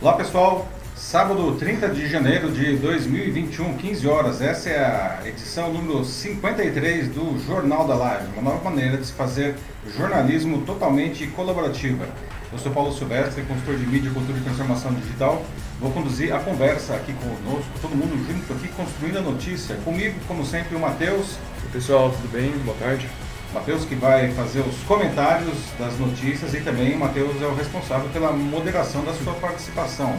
Olá pessoal, sábado 30 de janeiro de 2021, 15 horas. Essa é a edição número 53 do Jornal da Live, uma nova maneira de se fazer jornalismo totalmente colaborativa. Eu sou Paulo Silvestre, consultor de mídia, cultura e transformação digital. Vou conduzir a conversa aqui conosco, todo mundo junto aqui, construindo a notícia. Comigo, como sempre, o Matheus. Pessoal, tudo bem? Boa tarde. Matheus que vai fazer os comentários das notícias e também o Matheus é o responsável pela moderação da sua participação.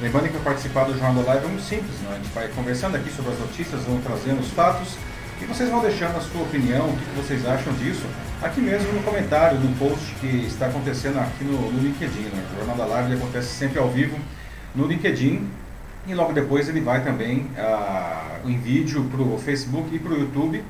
Lembrando que participar do Jornal da Live é muito simples, né? a gente vai conversando aqui sobre as notícias, vamos trazendo os fatos e vocês vão deixando a sua opinião, o que vocês acham disso, aqui mesmo no comentário, no post que está acontecendo aqui no, no LinkedIn. Né? O Jornal da Live acontece sempre ao vivo no LinkedIn e logo depois ele vai também ah, em vídeo para o Facebook e para o YouTube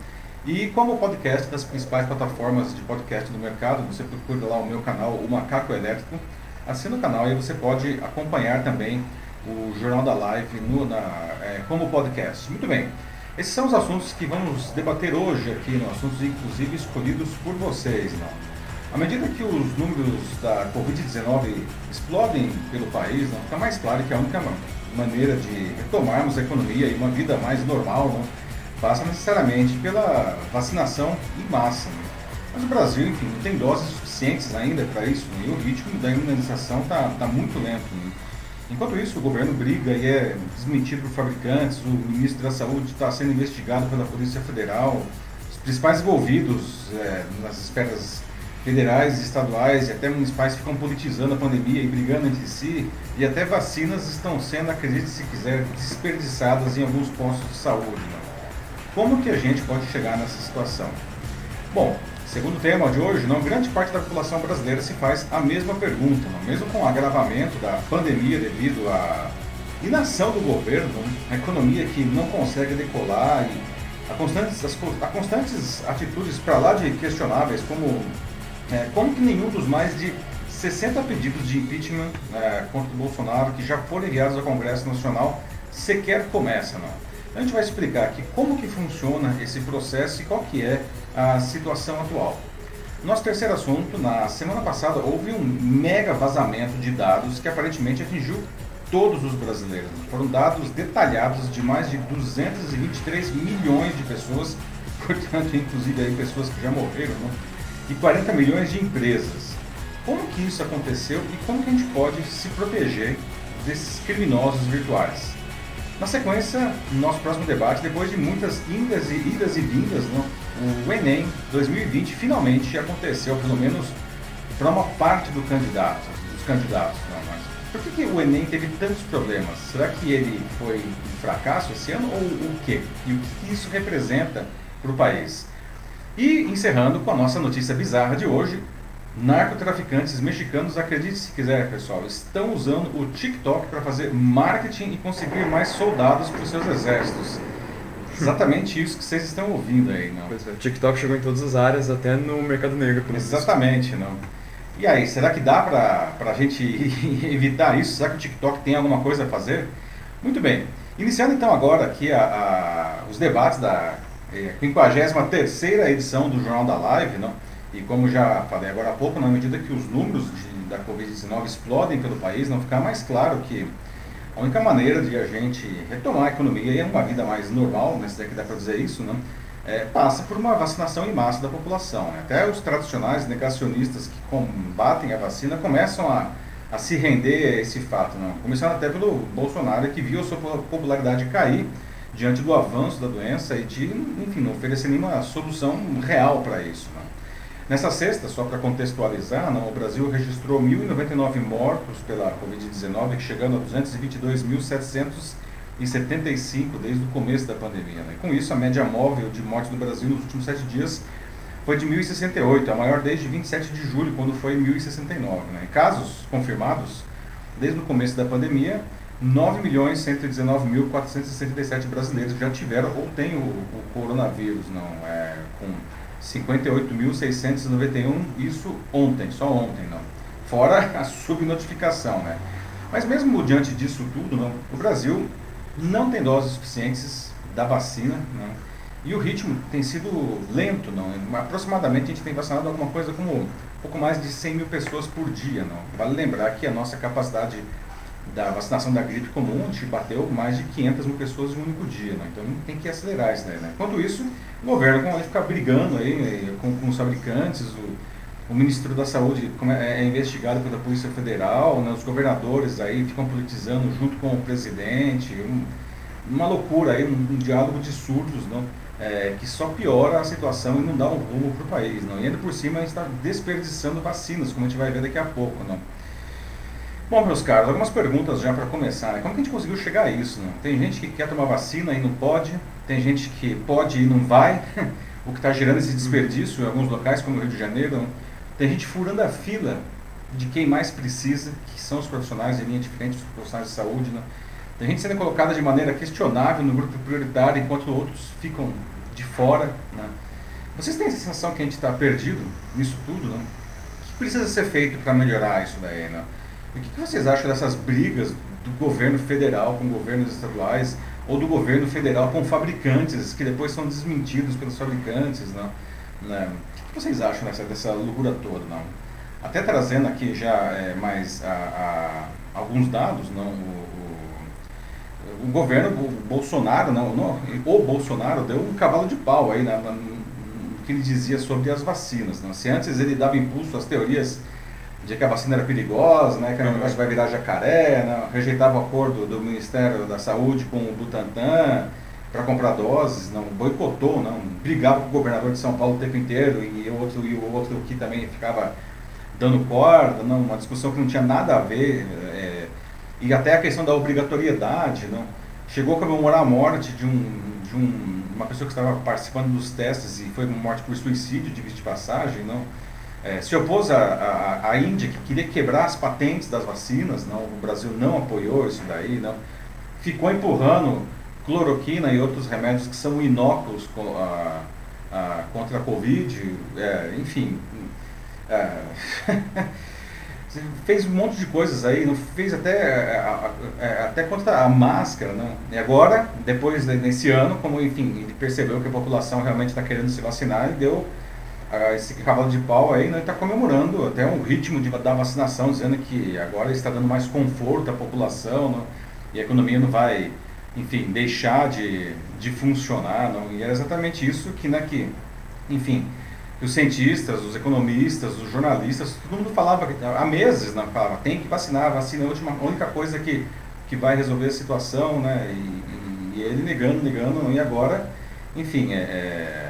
e como podcast das principais plataformas de podcast do mercado, você procura lá o meu canal, o Macaco Elétrico, assina o canal e você pode acompanhar também o Jornal da Live no, na, é, como podcast. Muito bem, esses são os assuntos que vamos debater hoje aqui, no assuntos inclusive escolhidos por vocês. Não? À medida que os números da Covid-19 explodem pelo país, não, fica mais claro que a única maneira de retomarmos a economia e uma vida mais normal não, passa necessariamente pela vacinação em massa. Né? Mas o Brasil, enfim, não tem doses suficientes ainda para isso, né? e o ritmo da imunização está tá muito lento. Né? Enquanto isso, o governo briga e é desmentido por fabricantes, o ministro da Saúde está sendo investigado pela Polícia Federal, os principais envolvidos é, nas esferas federais, estaduais e até municipais ficam politizando a pandemia e brigando entre si, e até vacinas estão sendo, acredite se quiser, desperdiçadas em alguns postos de saúde. Né? Como que a gente pode chegar nessa situação? Bom, segundo o tema de hoje, não grande parte da população brasileira se faz a mesma pergunta, não? mesmo com o agravamento da pandemia devido à inação do governo, a economia que não consegue decolar e a constantes, as, a constantes atitudes para lá de questionáveis, como, é, como que nenhum dos mais de 60 pedidos de impeachment é, contra o Bolsonaro que já foram enviados ao Congresso Nacional sequer começa, não? A gente vai explicar aqui como que funciona esse processo e qual que é a situação atual. Nosso terceiro assunto, na semana passada houve um mega vazamento de dados que aparentemente atingiu todos os brasileiros. Foram dados detalhados de mais de 223 milhões de pessoas, portanto, inclusive aí pessoas que já morreram, né? e 40 milhões de empresas. Como que isso aconteceu e como que a gente pode se proteger desses criminosos virtuais? Na sequência, nosso próximo debate, depois de muitas indas e idas e vindas, o Enem 2020 finalmente aconteceu, pelo menos para uma parte do candidato, dos candidatos. Mas por que, que o Enem teve tantos problemas? Será que ele foi um fracasso esse ano ou o quê? E o que isso representa para o país? E encerrando com a nossa notícia bizarra de hoje, Narcotraficantes mexicanos, acredite se quiser, pessoal, estão usando o TikTok para fazer marketing e conseguir mais soldados para os seus exércitos. Exatamente isso que vocês estão ouvindo aí, não? Pois é, o TikTok chegou em todas as áreas, até no mercado negro. Exatamente, não. E aí, será que dá para a gente evitar isso? Será que o TikTok tem alguma coisa a fazer? Muito bem. Iniciando então agora aqui a, a, os debates da é, 53 edição do Jornal da Live, não? E como já falei agora há pouco, na medida que os números de, da Covid-19 explodem pelo país, não ficar mais claro que a única maneira de a gente retomar a economia e uma vida mais normal, né, se é que dá para dizer isso, né, é, passa por uma vacinação em massa da população. Né? Até os tradicionais negacionistas que combatem a vacina começam a, a se render a esse fato. Né? Começando até pelo Bolsonaro, que viu a sua popularidade cair diante do avanço da doença e de, enfim, não oferecer nenhuma solução real para isso. Né? Nessa sexta, só para contextualizar, não, o Brasil registrou 1.099 mortos pela Covid-19, chegando a 222.775 desde o começo da pandemia. Né? Com isso, a média móvel de mortes no Brasil nos últimos sete dias foi de 1.068, a maior desde 27 de julho, quando foi 1.069. Né? casos confirmados, desde o começo da pandemia, 9.119.467 brasileiros já tiveram ou têm o, o coronavírus, não é, com 58.691, isso ontem, só ontem, não. Fora a subnotificação, né? Mas mesmo diante disso tudo, não, o Brasil não tem doses suficientes da vacina, não. E o ritmo tem sido lento, não. Aproximadamente a gente tem vacinado alguma coisa como pouco mais de 100 mil pessoas por dia. Não? Vale lembrar que a nossa capacidade da vacinação da gripe comum, a gente bateu mais de 500 mil pessoas em um único dia. Né? Então tem que acelerar isso daí. Né? Enquanto isso, o governo vai ficar brigando aí né, com, com os fabricantes, o, o ministro da Saúde é, é investigado pela Polícia Federal, né? os governadores aí ficam politizando junto com o presidente, um, uma loucura aí, um, um diálogo de surdos, não? É, que só piora a situação e não dá um rumo para o país. Não? E ainda por cima a gente está desperdiçando vacinas, como a gente vai ver daqui a pouco. Não? Bom, meus caros, algumas perguntas já para começar. Né? Como que a gente conseguiu chegar a isso? Não? Tem gente que quer tomar vacina e não pode, tem gente que pode e não vai, o que está gerando esse desperdício em alguns locais, como o Rio de Janeiro. Não? Tem gente furando a fila de quem mais precisa, que são os profissionais de linha de frente, os profissionais de saúde. Né? Tem gente sendo colocada de maneira questionável no grupo prioritário, enquanto outros ficam de fora. Né? Vocês têm a sensação que a gente está perdido nisso tudo? Né? O que precisa ser feito para melhorar isso daí? Né? O que vocês acham dessas brigas do governo federal com governos estaduais ou do governo federal com fabricantes que depois são desmentidos pelos fabricantes? Né? né? O que vocês acham dessa, dessa loucura toda? Não? Até trazendo aqui já é, mais a, a, alguns dados, não? O, o governo, o Bolsonaro, não, não, o Bolsonaro deu um cavalo de pau aí na, na, que ele dizia sobre as vacinas. Não? Se antes ele dava impulso às teorias de que a vacina era perigosa, né, que o negócio vai virar jacaré, né, rejeitava o acordo do Ministério da Saúde com o Butantan para comprar doses, não boicotou, não brigava com o governador de São Paulo o tempo inteiro e o outro e o outro que também ficava dando corda, não, uma discussão que não tinha nada a ver. É, e até a questão da obrigatoriedade, não? chegou a comemorar a morte de, um, de um, uma pessoa que estava participando dos testes e foi morte por suicídio, de de passagem, não? É, se opôs à Índia, que queria quebrar as patentes das vacinas, não? o Brasil não apoiou isso daí, não? ficou empurrando cloroquina e outros remédios que são inóculos a, a, contra a Covid, é, enfim. É, fez um monte de coisas aí, não fez até, é, é, até contra a máscara, né? E agora, depois desse ano, como enfim, ele percebeu que a população realmente está querendo se vacinar e deu esse cavalo de pau aí, né? Está comemorando até um ritmo de, da vacinação, dizendo que agora está dando mais conforto à população, né? e a economia não vai, enfim, deixar de, de funcionar, não? E era exatamente isso que, né, que, enfim, os cientistas, os economistas, os jornalistas, todo mundo falava há meses, né, falava, tem que vacinar, vacina é a, última, a única coisa que, que vai resolver a situação, né? E, e, e ele negando, negando, e agora, enfim, é, é,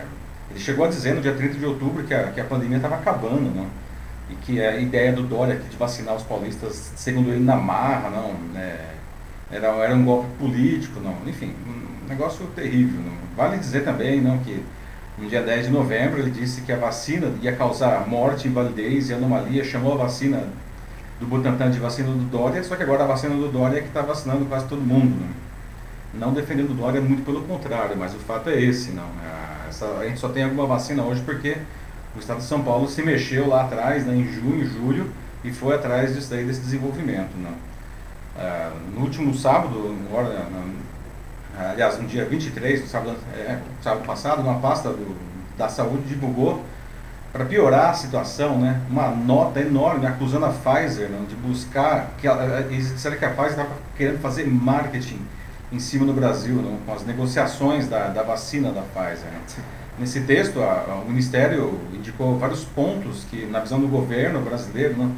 ele chegou a dizer no dia 30 de outubro que a, que a pandemia estava acabando, né? E que a ideia do Dória de vacinar os paulistas, segundo ele, na marra, não, é, era, era um golpe político, não, enfim, um negócio terrível. Não. Vale dizer também, não, que no dia 10 de novembro, ele disse que a vacina ia causar morte, invalidez e anomalia, chamou a vacina do Butantan de vacina do Dória, só que agora a vacina do Dória é que está vacinando quase todo mundo. Né? Não defendendo o Dória, muito pelo contrário, mas o fato é esse, não. A, essa, a gente só tem alguma vacina hoje porque o Estado de São Paulo se mexeu lá atrás, né, em junho, julho, e foi atrás disso daí, desse desenvolvimento. Não. Ah, no último sábado, agora, aliás, no dia 23, no sábado, é, sábado passado, uma pasta do, da saúde divulgou, para piorar a situação, né, uma nota enorme acusando a Pfizer né, de buscar, que eles disseram que a Pfizer estava querendo fazer marketing em cima do Brasil, né, com as negociações da, da vacina da Pfizer. Né. Nesse texto, a, a, o Ministério indicou vários pontos que, na visão do governo brasileiro, né,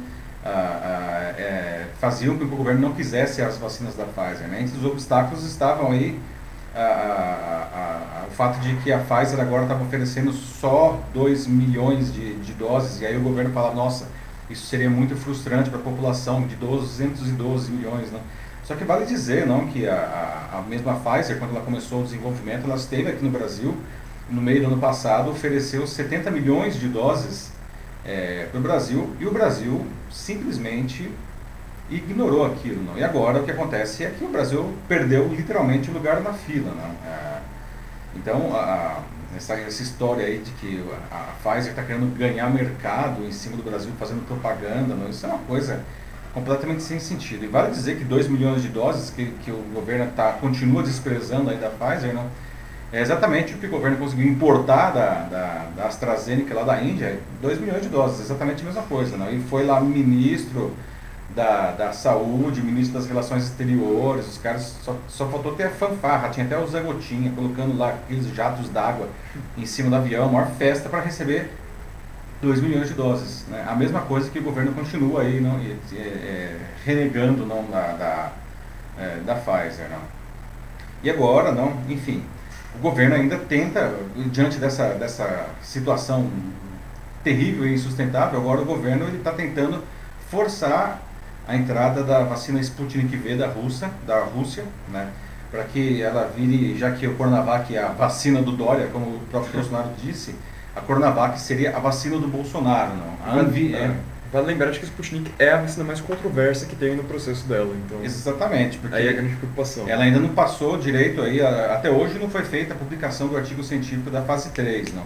a, é, faziam com que o governo não quisesse as vacinas da Pfizer. Né? Os obstáculos estavam aí o fato de que a Pfizer agora estava oferecendo só 2 milhões de, de doses, e aí o governo fala, nossa, isso seria muito frustrante para a população de 212 milhões. Né? Só que vale dizer não, que a, a, a mesma Pfizer, quando ela começou o desenvolvimento, ela esteve aqui no Brasil, no meio do ano passado, ofereceu 70 milhões de doses é, para o Brasil, e o Brasil simplesmente ignorou aquilo. Não? E agora o que acontece é que o Brasil perdeu literalmente o lugar na fila. Não? É, então, a, essa, essa história aí de que a, a Pfizer está querendo ganhar mercado em cima do Brasil fazendo propaganda, não? isso é uma coisa completamente sem sentido. E vale dizer que 2 milhões de doses que, que o governo tá, continua desprezando aí da Pfizer, não? É exatamente o que o governo conseguiu importar da, da, da AstraZeneca lá da Índia, 2 milhões de doses, exatamente a mesma coisa. Não? E foi lá ministro da, da saúde, ministro das relações exteriores, os caras só, só faltou ter a fanfarra, tinha até o Zé Gotinha colocando lá aqueles jatos d'água em cima do avião, maior festa para receber 2 milhões de doses. Né? A mesma coisa que o governo continua aí não, é, renegando não, da, da, é, da Pfizer. Não. E agora, não, enfim, o governo ainda tenta, diante dessa, dessa situação terrível e insustentável, agora o governo está tentando forçar a entrada da vacina Sputnik V da Rússia, da Rússia, né? Para que ela vire, já que o Coronavac é a vacina do Dória, como o próprio Bolsonaro disse, a Coronavac seria a vacina do Bolsonaro, não. A Anvi, é, Vale lembrar de que a Sputnik é a vacina mais controversa que tem no processo dela. Então, Exatamente. Porque aí é a grande preocupação. Ela ainda não passou direito aí, até hoje não foi feita a publicação do artigo científico da fase 3, não.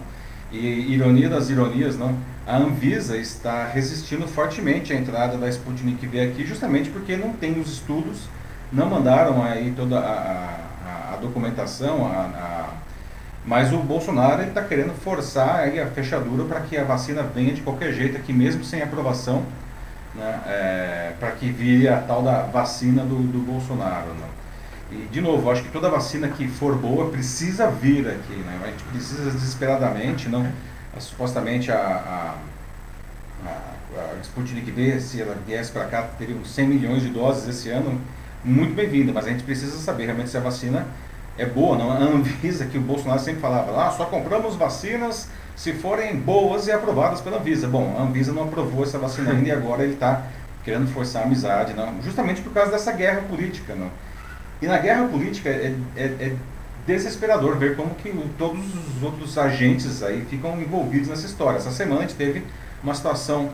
E ironia das ironias, não, a Anvisa está resistindo fortemente à entrada da Sputnik V aqui, justamente porque não tem os estudos, não mandaram aí toda a, a, a documentação, a, a, mas o Bolsonaro está querendo forçar a fechadura para que a vacina venha de qualquer jeito aqui, mesmo sem aprovação, né, é, para que vire a tal da vacina do, do Bolsonaro. Né. E, de novo, acho que toda vacina que for boa precisa vir aqui, né? A gente precisa desesperadamente, não supostamente a, a, a, a Sputnik V, se ela viesse para cá, teria 100 milhões de doses esse ano, muito bem-vinda, mas a gente precisa saber realmente se a vacina é boa, não? A Anvisa, que o Bolsonaro sempre falava, lá, ah, só compramos vacinas se forem boas e aprovadas pela Anvisa. Bom, a Anvisa não aprovou essa vacina ainda e agora ele está querendo forçar a amizade, não? justamente por causa dessa guerra política. Não? E na guerra política é, é, é desesperador ver como que todos os outros agentes aí ficam envolvidos nessa história. Essa semana a gente teve uma situação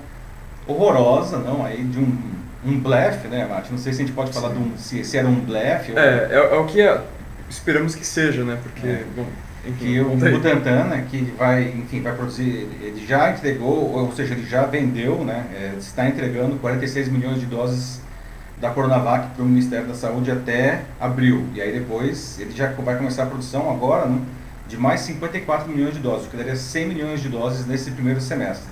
horrorosa, não, aí de um, um blefe, né, Mati? Não sei se a gente pode falar de um, se, se era um blefe. Ou... É, é, é, o que é, esperamos que seja, né? Porque, é. bom, enfim, o Butantan, né, que vai, enfim, vai produzir, ele já entregou, ou seja, ele já vendeu, né, é, está entregando 46 milhões de doses da Coronavac para o Ministério da Saúde até abril. E aí depois ele já vai começar a produção agora né, de mais 54 milhões de doses, o que daria 100 milhões de doses nesse primeiro semestre.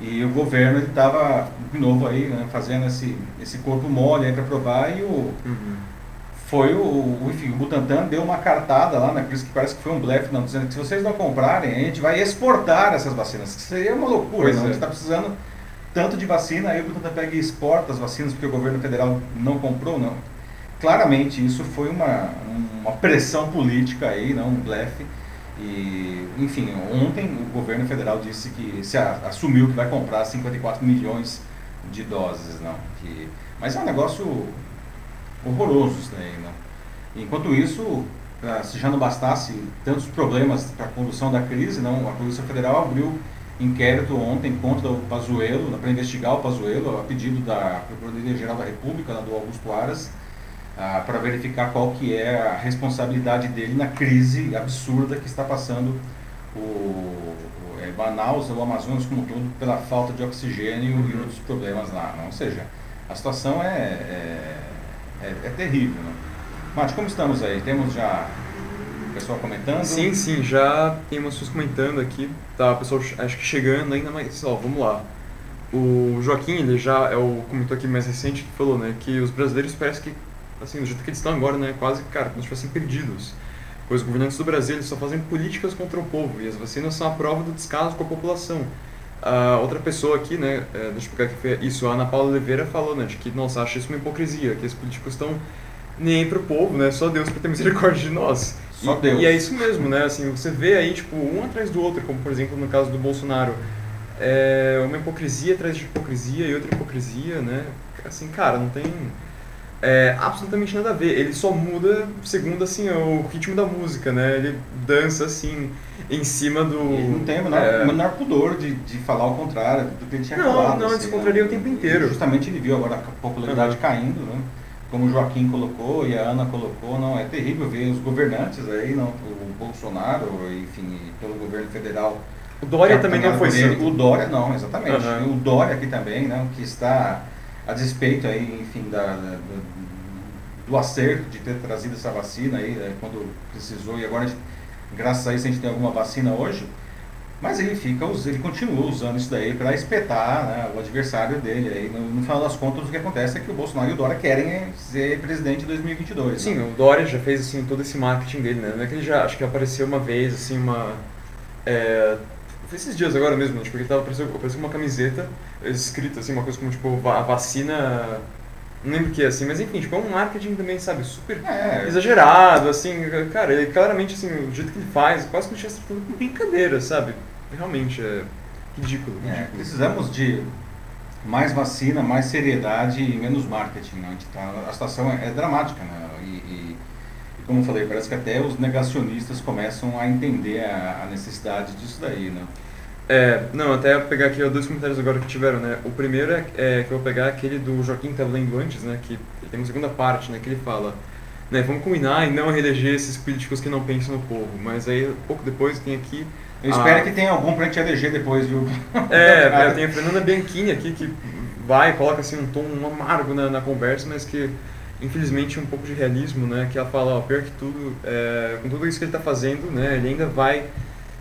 E o governo estava, de novo, aí, né, fazendo esse, esse corpo mole para provar e o... Uhum. Foi o, enfim, o Butantan deu uma cartada lá, né, por isso que parece que foi um blefe, não, dizendo que se vocês não comprarem, a gente vai exportar essas vacinas, que seria uma loucura, pois não, é. a gente está precisando tanto de vacina, aí o Butantan pega e exporta as vacinas porque o governo federal não comprou, não. Claramente isso foi uma, uma pressão política aí, não um blefe. E, enfim, ontem o governo federal disse que se a, assumiu que vai comprar 54 milhões de doses, não. Que, mas é um negócio horroroso isso daí, não. Enquanto isso, se já não bastasse tantos problemas para a condução da crise, não, a Polícia Federal abriu inquérito ontem contra o Pazuello, para investigar o Pazuello, a pedido da Procuradoria-Geral da República, do Augusto Aras, ah, para verificar qual que é a responsabilidade dele na crise absurda que está passando o, o é, Manaus, o Amazonas como todo, pela falta de oxigênio e outros problemas lá. Não? Ou seja, a situação é, é, é, é terrível. Né? Como estamos aí? Temos já pessoal comentando? Sim, sim, já tem umas pessoas comentando aqui. Tá, o pessoal acho que chegando ainda, mas ó, vamos lá. O Joaquim, ele já é o comentou aqui mais recente que falou, né, que os brasileiros parece que assim, do jeito que eles estão agora, né, quase, cara, como se estivessem perdidos. Pois os governantes do Brasil eles só fazem políticas contra o povo e as vacinas são a prova do descaso com a população. A outra pessoa aqui, né, é, deixa eu pegar aqui, isso, a Ana Paula Oliveira falou, né, de que, nossa, acha isso uma hipocrisia, que os políticos estão nem para o povo, né, só Deus para ter misericórdia de nós. Só Deus. E é isso mesmo, né? Assim, você vê aí, tipo, um atrás do outro, como por exemplo no caso do Bolsonaro. É uma hipocrisia atrás de hipocrisia e outra hipocrisia, né? Assim, cara, não tem é, absolutamente nada a ver. Ele só muda segundo, assim, o ritmo da música, né? Ele dança, assim, em cima do... Ele não tem o menor, é... menor pudor de, de falar o contrário do que ele tinha não, falado. Não, não, assim, descontraria né? o tempo inteiro. Justamente ele viu agora a popularidade uhum. caindo, né? como o Joaquim colocou e a Ana colocou, não é terrível ver os governantes aí, não, o Bolsonaro, enfim, pelo governo federal. O Dória também não foi O Dória não, exatamente. Uhum. O Dória aqui também, não, que está a despeito aí, enfim, da, da do, do acerto de ter trazido essa vacina aí, né, quando precisou, e agora graças a isso a gente tem alguma vacina hoje, mas ele fica, ele continua usando isso daí para espetar né, o adversário dele. Aí, no, no, final das contas, o que acontece é que o Bolsonaro e o Dória querem ser presidente em 2022. Sim, né? o Dória já fez assim todo esse marketing dele, né? Não é que ele já, acho que apareceu uma vez, assim, uma... É, esses dias agora mesmo, tipo, ele tava, apareceu, apareceu uma camiseta escrita, assim, uma coisa como, tipo, a vacina não lembro o que, assim, mas enfim, tipo, é um marketing também, sabe, super é. exagerado, assim, cara, ele claramente, assim, o jeito que ele faz, quase que ele tinha tudo com brincadeira, sabe? Realmente é ridículo, é, ridículo. É, precisamos de mais vacina, mais seriedade e menos marketing, né? A, tá, a situação é, é dramática, né? E, e, e, como eu falei, parece que até os negacionistas começam a entender a, a necessidade disso daí, né? É, não, até pegar aqui ó, dois comentários agora que tiveram, né? O primeiro é, é que eu vou pegar aquele do Joaquim estava lendo antes, né? Que tem uma segunda parte, né? Que ele fala, né? Vamos combinar e não reeleger esses políticos que não pensam no povo. Mas aí, pouco depois, tem aqui... Eu espero a... que tenha algum para gente eleger depois, viu? É, eu tenho a Fernanda Bianchini aqui que vai coloca assim um tom amargo na, na conversa, mas que infelizmente um pouco de realismo, né? Que ela fala, ó, pior que tudo, é, com tudo isso que ele está fazendo, né? Ele ainda vai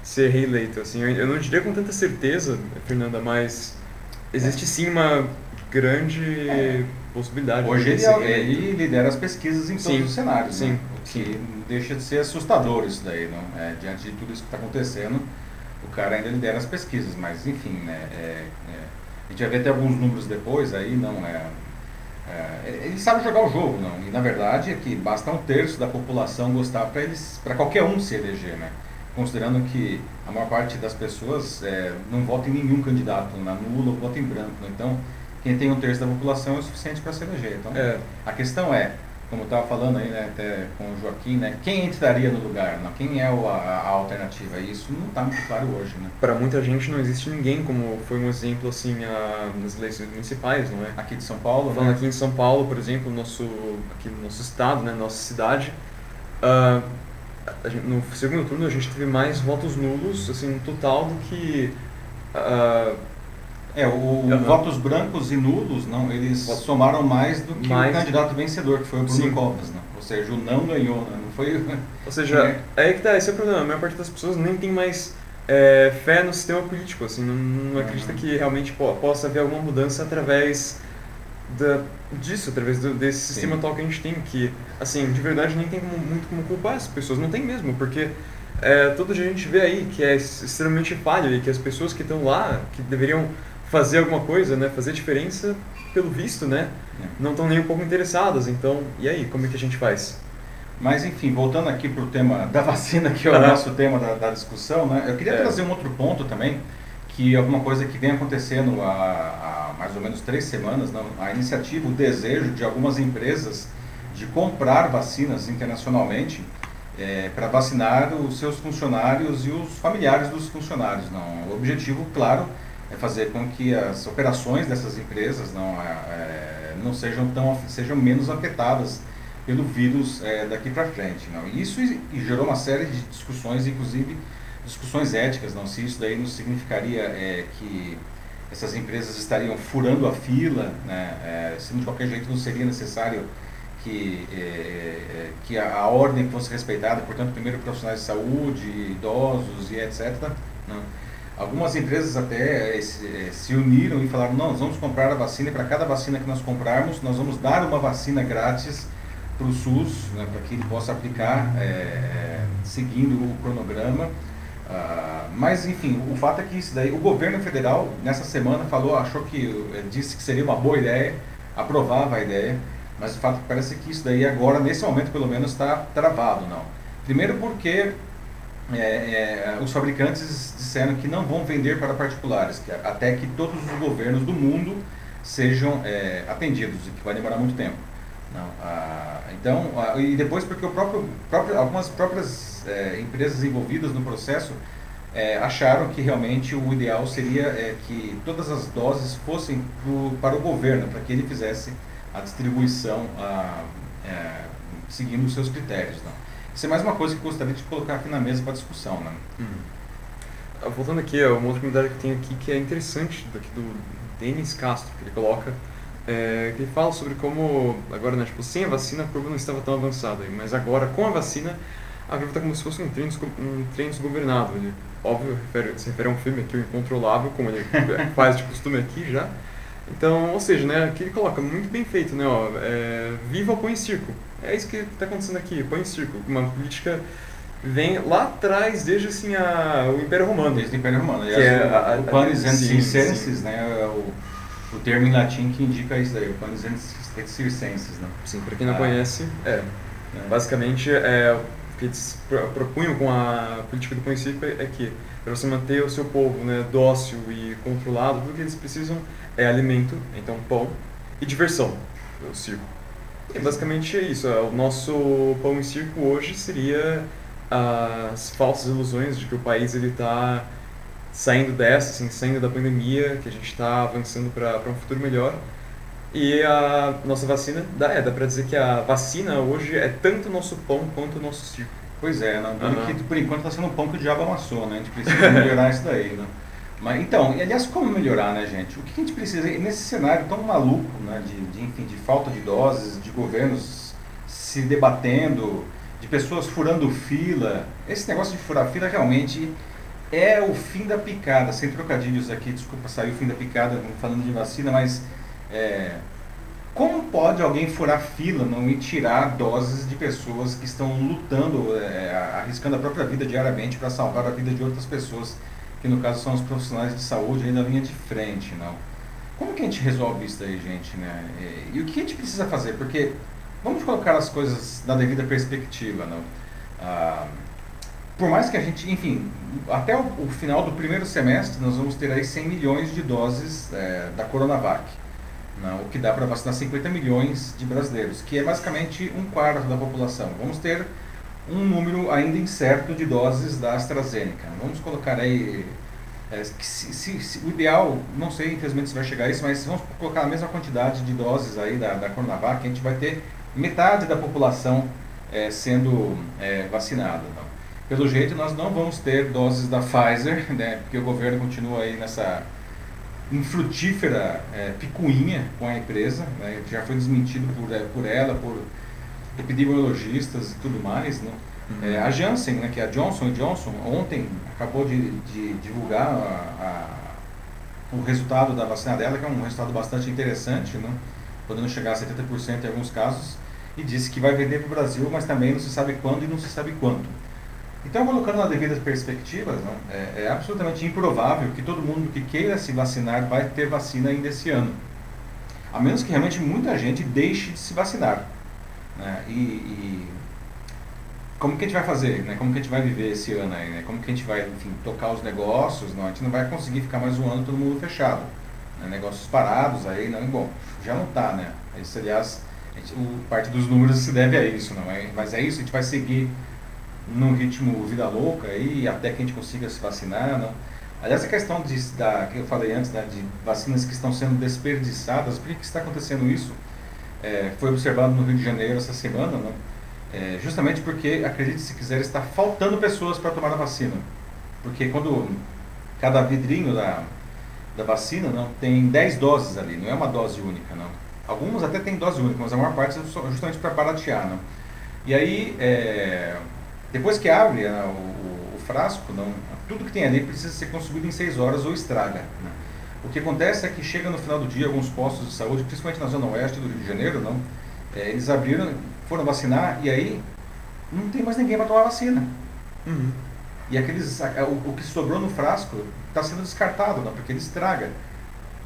ser reeleito. Assim, eu não diria com tanta certeza, Fernanda, mas existe sim uma grande é. possibilidade. Hoje ele, é ele, lidera as pesquisas em todos sim, os cenários, sim, né? o que sim. deixa de ser assustador isso daí, não? É, diante de tudo isso que está acontecendo, o cara ainda lidera as pesquisas, mas enfim, né? É, é, a gente vai ver até alguns números depois aí, não é, é, ele sabe jogar o jogo, não? E na verdade é que basta um terço da população gostar para eles, para qualquer um se eleger, né? Considerando que a maior parte das pessoas é, não vota em nenhum candidato, na nula ou vota em branco. Né? Então, quem tem um terço da população é o suficiente para se eleger. Então, é. a questão é, como eu estava falando aí, né, até com o Joaquim, né, quem entraria no lugar? Né? Quem é o, a, a, alternativa? Isso não está muito claro hoje. Né? Para muita gente não existe ninguém, como foi um exemplo assim a, nas eleições municipais, não é? Aqui de São Paulo? Falando né? aqui em São Paulo, por exemplo, nosso, aqui no nosso estado, né, nossa cidade, uh, gente, no segundo turno a gente teve mais votos nulos, assim, no total do que. Uh, é, o, votos brancos e nulos, não, eles somaram mais do que mais... o candidato vencedor, que foi o Bruno Covas, não. Ou seja, o não ganhou, né? não foi... Ou seja, é. aí que tá, esse é o problema, a maior parte das pessoas nem tem mais é, fé no sistema político, assim, não, não acredita uhum. que realmente po possa haver alguma mudança através da, disso, através do, desse Sim. sistema atual que a gente tem, que, assim, de verdade nem tem muito como culpar as pessoas, não tem mesmo, porque é, todo dia a gente vê aí que é extremamente falho e que as pessoas que estão lá, que deveriam fazer alguma coisa, né, fazer diferença, pelo visto, né, é. não estão nem um pouco interessadas, então, e aí, como é que a gente faz? Mas enfim, voltando aqui para o tema da vacina, que é o nosso tema da, da, discussão, né, eu queria é. trazer um outro ponto também, que alguma coisa que vem acontecendo há, há mais ou menos três semanas, não, a iniciativa, o desejo de algumas empresas de comprar vacinas internacionalmente é, para vacinar os seus funcionários e os familiares dos funcionários. Não. O objetivo, claro, é fazer com que as operações dessas empresas não, é, é não sejam, tão, sejam menos afetadas pelo vírus é, daqui para frente. Não. E isso gerou uma série de discussões, inclusive discussões éticas, não se isso daí não significaria é, que essas empresas estariam furando a fila, né, é, se de qualquer jeito não seria necessário que, é, é, que a, a, ordem fosse respeitada, portanto, primeiro profissionais de saúde, idosos e etc. Né. Algumas empresas até é, se, é, se, uniram e falaram, não, nós vamos comprar a vacina e para cada vacina que nós comprarmos, nós vamos dar uma vacina grátis para o SUS, né, para que ele possa aplicar seguindo o cronograma Uh, mas enfim, o fato é que isso daí, o governo federal nessa semana falou, achou que eh, disse que seria uma boa ideia, aprovava a ideia, mas o fato é que parece que isso daí agora, nesse momento pelo menos, está travado, não. Primeiro porque é, é, os fabricantes disseram que não vão vender para particulares, que, até que todos os governos do mundo sejam é, atendidos, e que vai demorar muito tempo. Não, ah, então, ah, e depois porque o próprio, próprio algumas próprias é, empresas envolvidas no processo é, acharam que realmente o ideal seria é, que todas as doses fossem pro, para o governo, para que ele fizesse a distribuição ah, é, seguindo os seus critérios. Não. Isso é mais uma coisa que gostaria de colocar aqui na mesa para discussão. Né? Uhum. Voltando aqui, uma outra comunidade que tem aqui que é interessante, daqui do Denis Castro, que ele coloca é, que ele fala sobre como, agora, né, tipo, sem a vacina a curva não estava tão avançada, mas agora com a vacina a Viva está como se fosse um trem, um trem desgovernado. Ele, óbvio, refere, se refere a um filme aqui, o Incontrolável, como ele faz de costume aqui já. Então, ou seja, né, aqui ele coloca muito bem feito, né, ó, é, viva o pão em circo. É isso que está acontecendo aqui, pão em circo. Uma política vem lá atrás, desde assim a, o Império Romano. Desde o Império Romano. Que é a, o panis et circenses, né, é o, o termo em latim que indica isso daí, o panis et circenses, né. Sim, para quem não ah, conhece, é. é. Basicamente, é, que eles propunham com a política do em circo é que para você manter o seu povo né, dócil e controlado, tudo que eles precisam é alimento, então pão, e diversão, o circo. E basicamente é isso. O nosso pão em circo hoje seria as falsas ilusões de que o país está saindo dessa, assim, saindo da pandemia, que a gente está avançando para um futuro melhor. E a nossa vacina, dá, é, dá para dizer que a vacina hoje é tanto o nosso pão quanto o nosso circo. Pois é, não, uhum. que, por enquanto está sendo um pão que o diabo amassou, né? A gente precisa melhorar isso daí, né? Mas, então, e, aliás, como melhorar, né, gente? O que a gente precisa, nesse cenário tão maluco, né, de, de, enfim, de falta de doses, de governos se debatendo, de pessoas furando fila, esse negócio de furar fila realmente é o fim da picada, sem trocadilhos aqui, desculpa, saiu o fim da picada falando de vacina, mas é, como pode alguém furar fila não e tirar doses de pessoas que estão lutando, é, arriscando a própria vida diariamente para salvar a vida de outras pessoas? que no caso são os profissionais de saúde aí na linha de frente, não. Como que a gente resolve isso daí, gente, né? E, e o que a gente precisa fazer? Porque vamos colocar as coisas na devida perspectiva, não? Ah, por mais que a gente, enfim, até o, o, final do primeiro semestre nós vamos ter aí 100 milhões de doses é, da Coronavac, não? o que dá para vacinar 50 milhões de brasileiros, que é basicamente um quarto da população. Vamos ter um número ainda incerto de doses da AstraZeneca. Vamos colocar aí, é, se, se, se, o ideal, não sei infelizmente se vai chegar a isso, mas vamos colocar a mesma quantidade de doses aí da, da Coronavac, a gente vai ter metade da população é, sendo é, vacinada. Então. Pelo jeito, nós não vamos ter doses da Pfizer, né, porque o governo continua aí nessa infrutífera é, picuinha com a empresa, né, já foi desmentido por, é, por ela, por epidemiologistas e tudo mais, né? Uhum. É, a Janssen, né, que é a Johnson Johnson, ontem acabou de, de divulgar a, a, o resultado da vacina dela, que é um resultado bastante interessante, né? podendo chegar a 70% em alguns casos, e disse que vai vender para o Brasil, mas também não se sabe quando e não se sabe quanto. Então, colocando na devida perspectiva, né, é, é absolutamente improvável que todo mundo que queira se vacinar vai ter vacina ainda esse ano. A menos que realmente muita gente deixe de se vacinar. Né? E, e, como que a gente vai fazer? Né? Como que a gente vai viver esse ano aí? Né? Como que a gente vai, enfim, tocar os negócios? Não, a gente não vai conseguir ficar mais um ano todo mundo fechado. Né? Negócios parados aí, não, bom, já não está, né? Isso, aliás, gente, o, parte dos números se deve a isso, não é? Mas é isso, a gente vai seguir num ritmo vida louca aí até que a gente consiga se vacinar, não? Aliás, a questão de, da, que eu falei antes, né, de vacinas que estão sendo desperdiçadas, por que, está acontecendo isso? é, foi observado no Rio de Janeiro essa semana, né? É, justamente porque, acredite se quiser, está faltando pessoas para tomar a vacina. Porque quando cada vidrinho da, da vacina não tem 10 doses ali, não é uma dose única, não. Algumas até tem dose única, mas a maior parte é justamente para baratear, não. E aí, é, depois que abre né, o, o, frasco, não, tudo que tem ali precisa ser consumido em 6 horas ou estraga. Né? O que acontece é que chega no final do dia alguns postos de saúde, principalmente na zona oeste do Rio de Janeiro, não, é, eles abriram, foram vacinar e aí não tem mais ninguém para tomar vacina. Uhum. E aqueles, o, o, que sobrou no frasco está sendo descartado, não, porque ele estraga.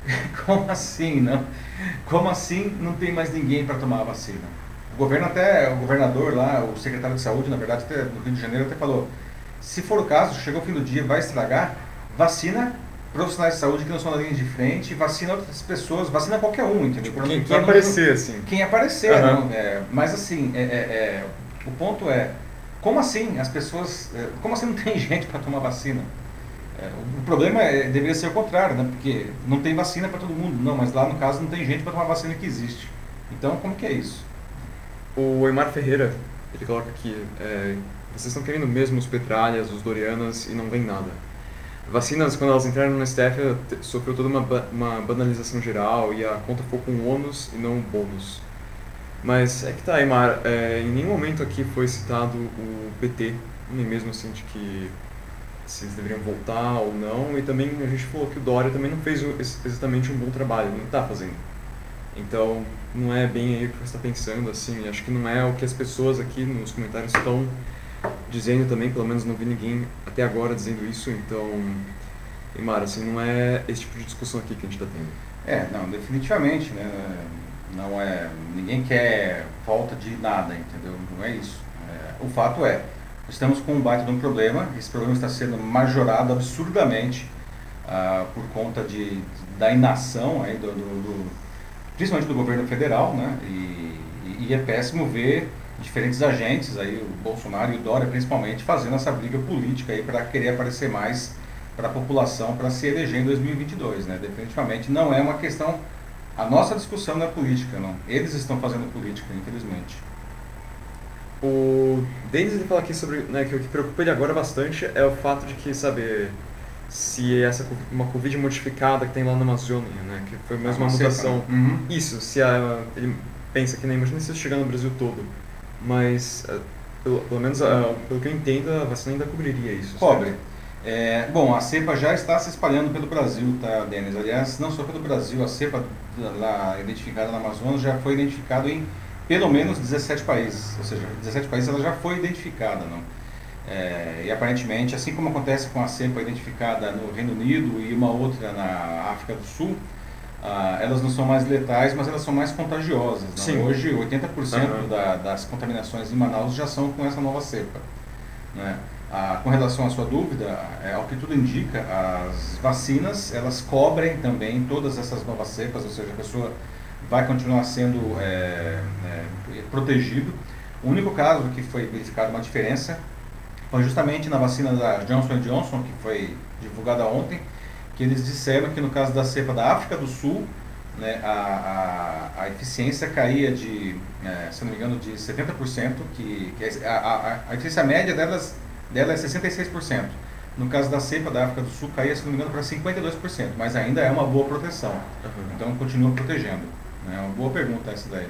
Como assim, não? Como assim não tem mais ninguém para tomar a vacina? O governo até, o governador lá, o secretário de saúde, na verdade, até, no Rio de Janeiro até falou, se for o caso, chegou o fim do dia, vai estragar, vacina profissionais de saúde que não são na linha de frente, vacina outras pessoas, vacina qualquer um, entendeu? Tipo, quem, quem aparecer, assim. Quem aparecer, uhum. não, é, mas assim, é, é, é, o ponto é, como assim as pessoas, é, como assim não tem gente para tomar vacina? É, o problema deveria ser o contrário, né? Porque não tem vacina para todo mundo, não, mas lá no caso não tem gente para tomar vacina que existe. Então, como que é isso? O Eimar Ferreira, ele coloca aqui, vocês estão querendo mesmo os Petralhas, os Dorianas e não vem nada. Vacinas, quando elas entraram no STF, sofreu toda uma, uma banalização geral e a conta ficou com ônus e não bônus. Mas é que tá, Aymar, é, em nenhum momento aqui foi citado o PT, nem mesmo assim de que se eles deveriam voltar ou não, e também a gente falou que o Dória também não fez exatamente um bom trabalho, não está fazendo. Então, não é bem aí o que você está pensando, assim, acho que não é o que as pessoas aqui nos comentários estão dizendo também, pelo menos não vi ninguém até agora dizendo isso, então, Imara, assim, não é esse tipo de discussão aqui que a gente está tendo. É, não, definitivamente, né, não é, ninguém quer falta de nada, entendeu, não é isso. É, o fato é, estamos com um baita de um problema, esse problema está sendo majorado absurdamente ah, por conta de, da inação aí do, do, do, principalmente do governo federal, né? E, e, é péssimo ver diferentes agentes aí, o Bolsonaro e o Dória principalmente, fazendo essa briga política aí para querer aparecer mais para a população para se eleger em 2022, né? Definitivamente não é uma questão a nossa discussão não é política, não. Eles estão fazendo política, infelizmente. O Denis ele fala aqui sobre né, que o que preocupa ele agora bastante é o fato de que, sabe, se essa uma Covid modificada que tem lá na Amazônia, né, que foi mais uma, uma mutação. Uhum. Isso, se a, ele pensa que nem imagina se isso chegar no Brasil todo, mas eh, pelo, pelo menos uh, pelo que eu entendo a vacina ainda cobriria isso. Cobre. É, bom, a cepa já está se espalhando pelo Brasil, tá, Denis? Aliás, não só pelo Brasil, a cepa lá identificada na Amazônia já foi identificada em pelo menos 17 países, ou seja, 17 países ela já foi identificada, não? É, e aparentemente, assim como acontece com a cepa identificada no Reino Unido e uma outra na África do Sul, ah, elas não são mais letais, mas elas são mais contagiosas. Hoje, 80% uhum. da, das contaminações em Manaus já são com essa nova cepa. Né? Ah, com relação à sua dúvida, é, ao que tudo indica, as vacinas elas cobrem também todas essas novas cepas, ou seja, a pessoa vai continuar sendo é, é, protegido. O único caso que foi verificado uma diferença foi justamente na vacina da Johnson Johnson, que foi divulgada ontem, que eles disseram que no caso da cepa da África do Sul, né, a, a, a, eficiência caía de, é, se não me engano, de 70%, que, que a, a, a eficiência média delas, dela é 66%. No caso da cepa da África do Sul, caía, se não me engano, para 52%, mas ainda é uma boa proteção. Uhum. Então, continua protegendo. É uma boa pergunta essa daí.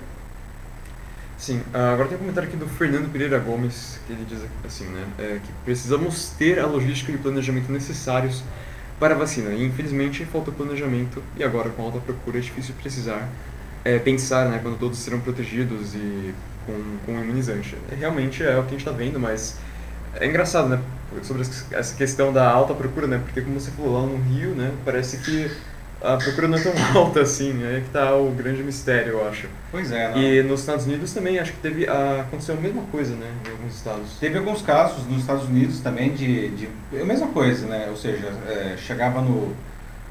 Sim, ah, agora tem um comentário aqui do Fernando Pereira Gomes, que ele diz assim, né, é, que precisamos ter a logística e o planejamento necessários para a vacina. E infelizmente falta planejamento e agora com alta procura é difícil precisar é, pensar, né, quando todos serão protegidos e com, com imunizante. Realmente é o que a gente está vendo, mas é engraçado, né, sobre essa questão da alta procura, né, porque como você falou lá no Rio, né, parece que a procura não é tão alta assim, aí é que tá o grande mistério, eu acho. Pois é, não. E nos Estados Unidos também, acho que teve, a, aconteceu a mesma coisa, né, em alguns estados. Teve alguns casos nos Estados Unidos também de, de a mesma coisa, né, ou seja, é, chegava no,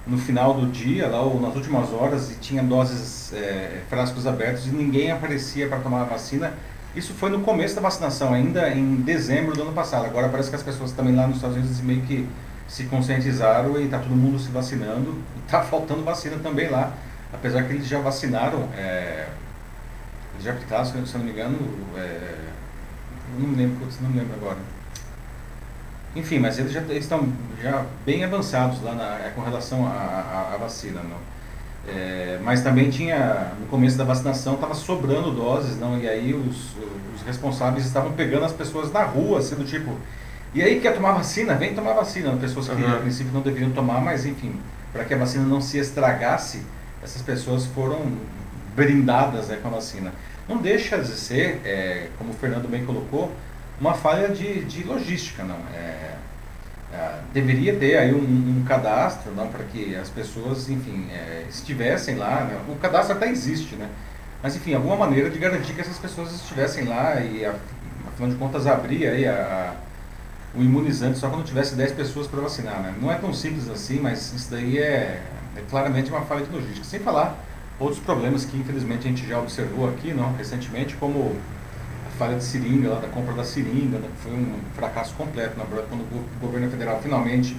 no final do dia, lá ou nas últimas horas, e tinha doses, é, frascos abertos e ninguém aparecia para tomar a vacina. Isso foi no começo da vacinação, ainda em dezembro do ano passado. Agora parece que as pessoas também lá nos Estados Unidos meio que se conscientizaram e está todo mundo se vacinando. Está faltando vacina também lá, apesar que eles já vacinaram, é, eles já aplicaram, se eu não me engano, é, não me lembro, não me lembro agora. Enfim, mas eles já estão já bem avançados lá na, é, com relação à vacina. Não? É, mas também tinha, no começo da vacinação, estava sobrando doses, não? e aí os, os responsáveis estavam pegando as pessoas na rua, sendo tipo, e aí quer tomar vacina? Vem tomar vacina. Pessoas que uhum. a princípio não deveriam tomar, mas enfim, para que a vacina não se estragasse, essas pessoas foram brindadas né, com a vacina. Não deixa de ser, é, como o Fernando bem colocou, uma falha de, de logística, não. É, é, deveria ter aí um, um cadastro, não, para que as pessoas, enfim, é, estivessem lá. Né? O cadastro até existe, né? Mas enfim, alguma maneira de garantir que essas pessoas estivessem lá e, afinal de contas, abrir aí a, a o imunizante só quando tivesse 10 pessoas para vacinar. Né? Não é tão simples assim, mas isso daí é, é, claramente uma falha de logística. Sem falar outros problemas que infelizmente a gente já observou aqui não, recentemente, como a falha de seringa, lá, da compra da seringa, né, que foi um fracasso completo, na verdade, quando o governo federal finalmente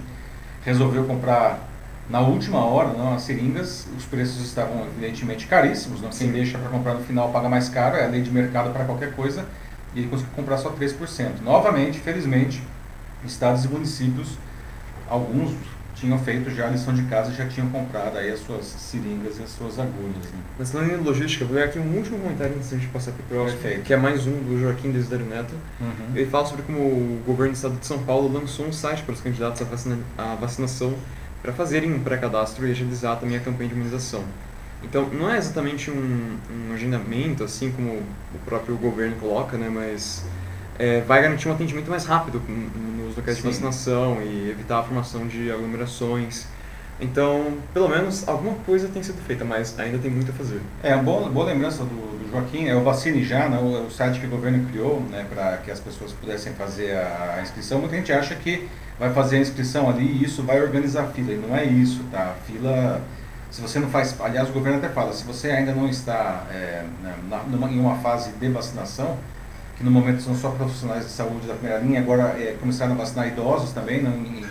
resolveu comprar na última hora não, as seringas, os preços estavam evidentemente caríssimos, não? quem deixa para comprar no final paga mais caro, é a lei de mercado para qualquer coisa, e ele conseguiu comprar só 3%. Novamente, felizmente, estados e municípios, alguns, tinham feito já a lição de casa e já tinham comprado aí as suas seringas e as suas agulhas. Né? Mas falando em logística, vou ler aqui um último comentário antes de passar para o próximo, Perfeito. que é mais um do Joaquim Desiderio Neto. Uhum. Ele fala sobre como o governo do estado de São Paulo lançou um site para os candidatos à, vacina, à vacinação para fazerem um pré-cadastro e agilizar também a campanha de imunização. Então, não é exatamente um, um agendamento, assim como o próprio governo coloca, né, mas é, vai garantir um atendimento mais rápido nos locais Sim. de vacinação e evitar a formação de aglomerações. Então, pelo menos alguma coisa tem sido feita, mas ainda tem muito a fazer. É, uma boa, boa lembrança do, do Joaquim, é o Vacine Já, né, o, o site que o governo criou né, para que as pessoas pudessem fazer a, a inscrição. Muita gente acha que vai fazer a inscrição ali e isso vai organizar a fila, e não é isso, tá? A fila, se você não faz, aliás o governo até fala, se você ainda não está é, na, numa, em uma fase de vacinação, que no momento são só profissionais de saúde da primeira linha, agora é, começaram a vacinar idosos também, não, em,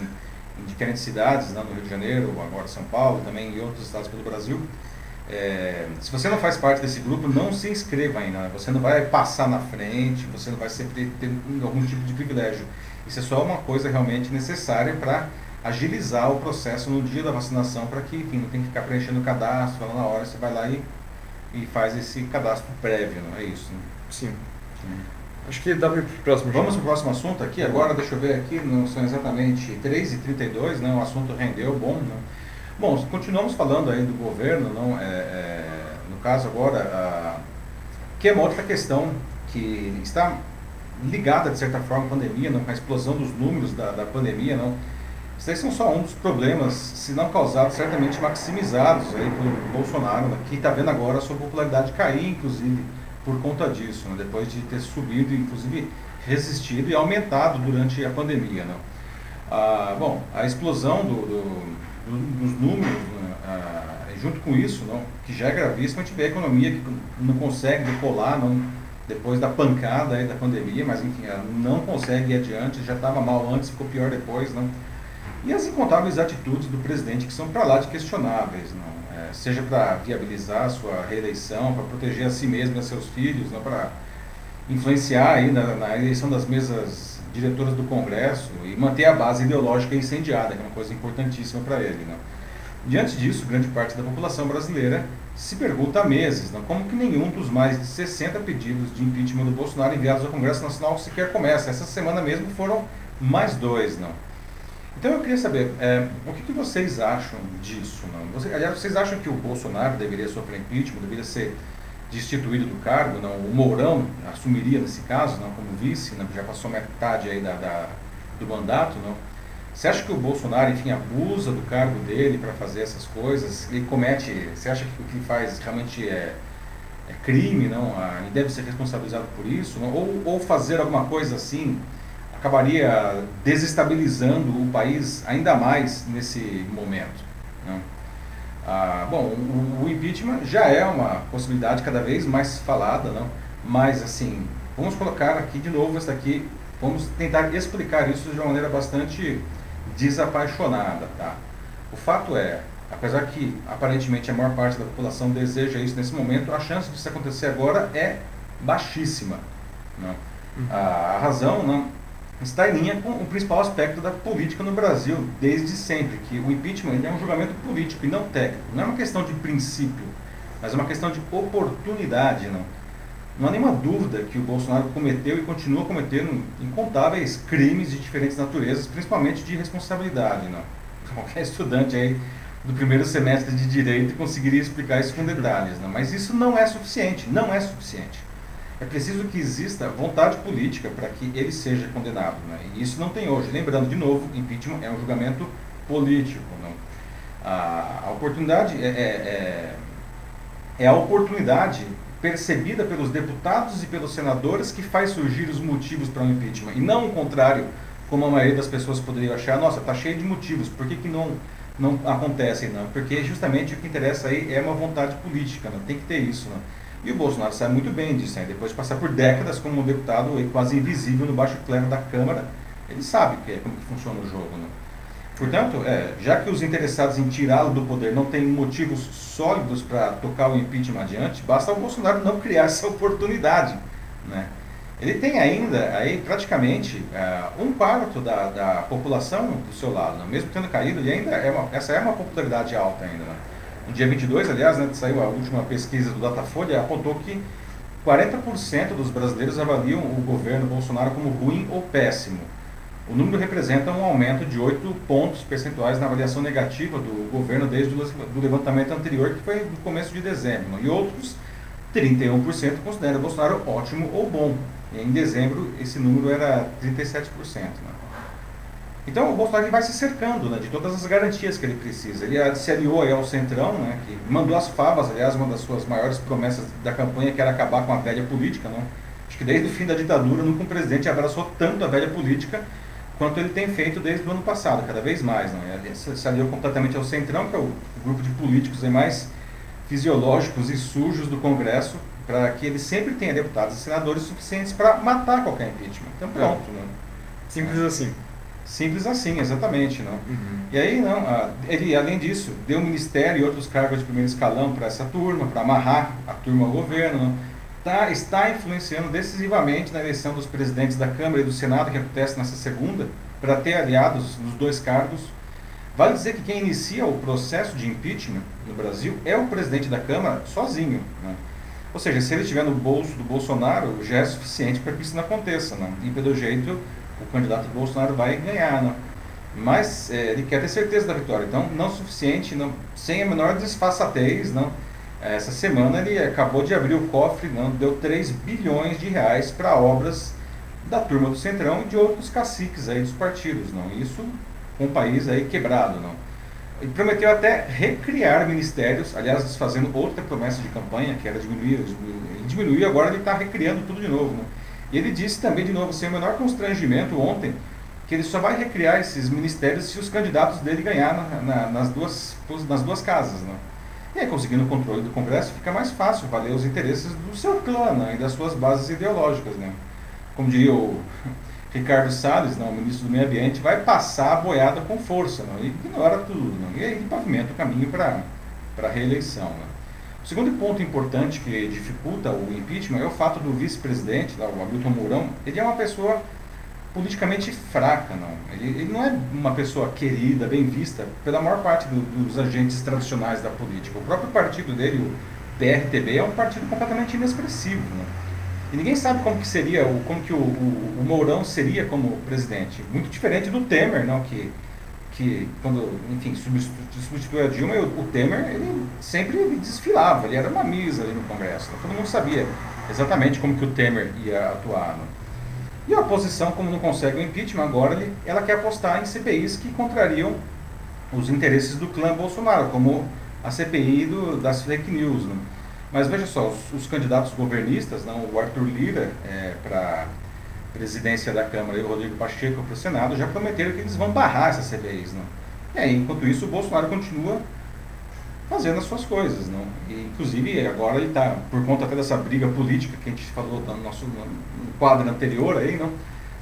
em diferentes cidades, né, no Rio de Janeiro, agora São Paulo, também em outros estados pelo Brasil. É, se você não faz parte desse grupo, não se inscreva ainda. né? Você não vai passar na frente, você não vai sempre ter algum tipo de privilégio. Isso é só uma coisa realmente necessária para agilizar o processo no dia da vacinação, para que, enfim, não tem que ficar preenchendo o cadastro, falando na hora, você vai lá e, e faz esse cadastro prévio, não é isso? Né? Sim. Acho que dá para pro próximo. Vamos para o próximo assunto aqui. Agora, deixa eu ver aqui, não são exatamente 3h32, né? o assunto rendeu bom. Né? Bom, continuamos falando aí do governo, não? É, é, no caso agora, a, que é uma outra questão que está ligada, de certa forma, à pandemia, não? com a explosão dos números da, da pandemia. Não? Isso aí são só um dos problemas, se não causados, certamente maximizados aí pelo Bolsonaro, né? que está vendo agora a sua popularidade cair, inclusive, por conta disso, né? depois de ter subido, inclusive resistido e aumentado durante a pandemia. Né? Ah, bom, a explosão do, do- do- dos números, né? Ah, junto com isso, não, que já é gravíssimo, a gente vê a economia que não consegue decolar não, depois da pancada aí da pandemia, mas enfim, ela não consegue ir adiante, já estava mal antes, ficou pior depois. Não? E as incontáveis atitudes do presidente que são para lá de questionáveis, não? É, seja para viabilizar a sua reeleição, para proteger a si mesmo e a seus filhos, não? para influenciar aí na, na eleição das mesas diretoras do Congresso e manter a base ideológica incendiada, que é uma coisa importantíssima para ele. Não? Diante disso, grande parte da população brasileira se pergunta há meses não? como que nenhum dos mais de 60 pedidos de impeachment do Bolsonaro enviados ao Congresso Nacional sequer começa. Essa semana mesmo foram mais dois. não. Então eu queria saber, é, o que, que vocês acham disso? Não? Você, aliás, vocês acham que o Bolsonaro deveria sofrer impeachment, deveria ser destituído do cargo? Não? O Mourão assumiria nesse caso, não, como vice, não, já passou metade aí da, da- do mandato, não? Você acha que o Bolsonaro, enfim, abusa do cargo dele para fazer essas coisas? Ele comete, você acha que o que faz realmente é, é crime, não? Ah, Ele deve ser responsabilizado por isso? Ou, ou fazer alguma coisa assim acabaria desestabilizando o país ainda mais nesse momento. Não? Ah, bom, o, o impeachment já é uma possibilidade cada vez mais falada, não? mas assim, vamos colocar aqui de novo essa aqui, vamos tentar explicar isso de uma maneira bastante desapaixonada. Tá? O fato é, apesar que aparentemente a maior parte da população deseja isso nesse momento, a chance disso acontecer agora é baixíssima. Não? A, a razão não, está em linha com o principal aspecto da política no Brasil desde sempre, que o impeachment é um julgamento político e não técnico. Não é uma questão de princípio, mas é uma questão de oportunidade. Não, não há nenhuma dúvida que o Bolsonaro cometeu e continua cometendo incontáveis crimes de diferentes naturezas, principalmente de responsabilidade. Não. Qualquer estudante aí do primeiro semestre de direito conseguiria explicar isso com detalhes, não? mas isso não é suficiente, não é suficiente. É preciso que exista vontade política para que ele seja condenado. Né? E isso não tem hoje. Lembrando, de novo, impeachment é um julgamento político. Não? A, oportunidade é, é, é, é a oportunidade percebida pelos deputados e pelos senadores que faz surgir os motivos para o impeachment. E não o contrário, como a maioria das pessoas poderia achar, nossa, está cheio de motivos, por que, que não, não acontece? Não? Porque justamente o que interessa aí é uma vontade política, tem que ter isso. Não? E o Bolsonaro sabe muito bem disso, né? depois de passar por décadas como um deputado quase invisível no baixo clero da Câmara, ele sabe que é, como que funciona o jogo. Né? Portanto, é, já que os interessados em tirá-lo do poder não têm motivos sólidos para tocar o impeachment adiante, basta o Bolsonaro não criar essa oportunidade. Né? ele tem ainda aí praticamente uh, um quarto da, da população do seu lado, né? mesmo tendo caído, ele ainda é uma, essa é uma popularidade alta ainda. Né? No dia 22, aliás, né, saiu a última pesquisa do Datafolha, apontou que 40% dos brasileiros avaliam o governo Bolsonaro como ruim ou péssimo. O número representa um aumento de 8 pontos percentuais na avaliação negativa do governo desde o levantamento anterior, que foi no começo de dezembro. Né? E outros 31% consideram Bolsonaro ótimo ou bom. E em dezembro esse número era 37%. Né? Então o Bolsonaro vai se cercando né, de todas as garantias que ele precisa. Ele se aliou ao Centrão, né, que mandou as favas, aliás, uma das suas maiores promessas da campanha, que era acabar com a velha política. Né? Acho que desde o fim da ditadura nunca um presidente abraçou tanto a velha política quanto ele tem feito desde o ano passado, cada vez mais. Né? Ele se aliou completamente ao Centrão, que é o grupo de políticos mais fisiológicos e sujos do Congresso, para que ele sempre tenha deputados e senadores suficientes para matar qualquer impeachment. Então pronto. É. Né? Simples assim. Simples assim, exatamente. Não? Uhum. E aí, não, ele, além disso, deu ministério e outros cargos de primeiro escalão para essa turma, para amarrar a turma ao governo. Tá, está influenciando decisivamente na eleição dos presidentes da Câmara e do Senado, que acontece nessa segunda, para ter aliados nos dois cargos. Vale dizer que quem inicia o processo de impeachment no Brasil é o presidente da Câmara sozinho. Né? Ou seja, se ele estiver no bolso do Bolsonaro, já é suficiente para que isso não aconteça. Né? E pelo jeito, o candidato Bolsonaro vai ganhar, né? mas é, ele quer ter certeza da vitória. Então, não suficiente, não, sem a menor desfaçatez, não. Essa semana ele acabou de abrir o cofre, não, deu 3 bilhões de reais para obras da turma do Centrão e de outros caciques aí dos partidos, não. Isso com o país aí quebrado, não. Ele prometeu até recriar ministérios, aliás, desfazendo outra promessa de campanha, que era diminuir, ele diminuiu, agora ele está recriando tudo de novo, não. Ele disse também, de novo, sem o menor constrangimento ontem, que ele só vai recriar esses ministérios se os candidatos dele ganhar na, na, nas, duas, nas duas casas. Né? E aí, conseguindo o controle do Congresso, fica mais fácil valer os interesses do seu clã né? e das suas bases ideológicas. Né? Como diria o Ricardo Salles, não, né? o ministro do Meio Ambiente, vai passar a boiada com força não? e ignora tudo. Não? E aí pavimenta o caminho para a reeleição. Né? O segundo ponto importante que dificulta o impeachment é o fato do vice-presidente, o Hamilton Mourão, ele é uma pessoa politicamente fraca, não. Ele, ele, não é uma pessoa querida, bem vista pela maior parte do, dos agentes tradicionais da política. O próprio partido dele, o PRTB, é um partido completamente inexpressivo. Né? E ninguém sabe como que seria, como que o, o, o Mourão seria como presidente. Muito diferente do Temer, não, que que quando, enfim, substituiu a Dilma, o Temer, ele sempre desfilava, ele era uma misa ali no Congresso. Né? Todo mundo sabia exatamente como que o Temer ia atuar. Né? E a oposição, como não consegue o impeachment, agora ele, ela quer apostar em CPIs que contrariam os interesses do clã Bolsonaro, como a CPI do, das fake news. Né? Mas veja só, os, os candidatos governistas, não, o Arthur Lira é, para presidência da Câmara e o Rodrigo Pacheco para o Senado já prometeram que eles vão barrar essas CPIs. Não? E aí, enquanto isso, o Bolsonaro continua fazendo as suas coisas. Não? E, inclusive, agora ele está, por conta até dessa briga política que a gente falou no nosso no quadro anterior, aí, não?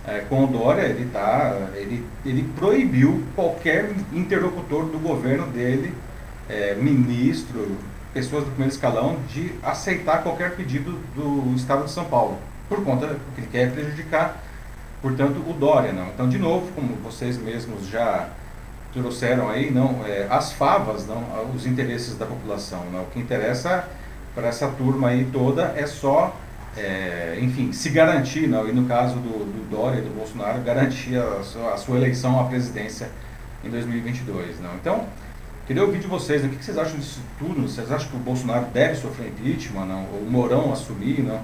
É, com o Dória, ele, tá, ele, ele proibiu qualquer interlocutor do governo dele, é, ministro, pessoas do primeiro escalão, de aceitar qualquer pedido do Estado de São Paulo por conta que ele quer prejudicar, portanto, o Dória. Não. Então, de novo, como vocês mesmos já trouxeram aí, não, é, as favas, não, os interesses da população. Não. O que interessa para essa turma aí toda é só, é, enfim, se garantir, não, e no caso do, do Dória e do Bolsonaro, garantir a sua, a sua, eleição à presidência em 2022. Não. Então, queria ouvir de vocês, o que vocês acham disso tudo? Vocês acham que o Bolsonaro deve sofrer impeachment, não? ou o Mourão assumir, não?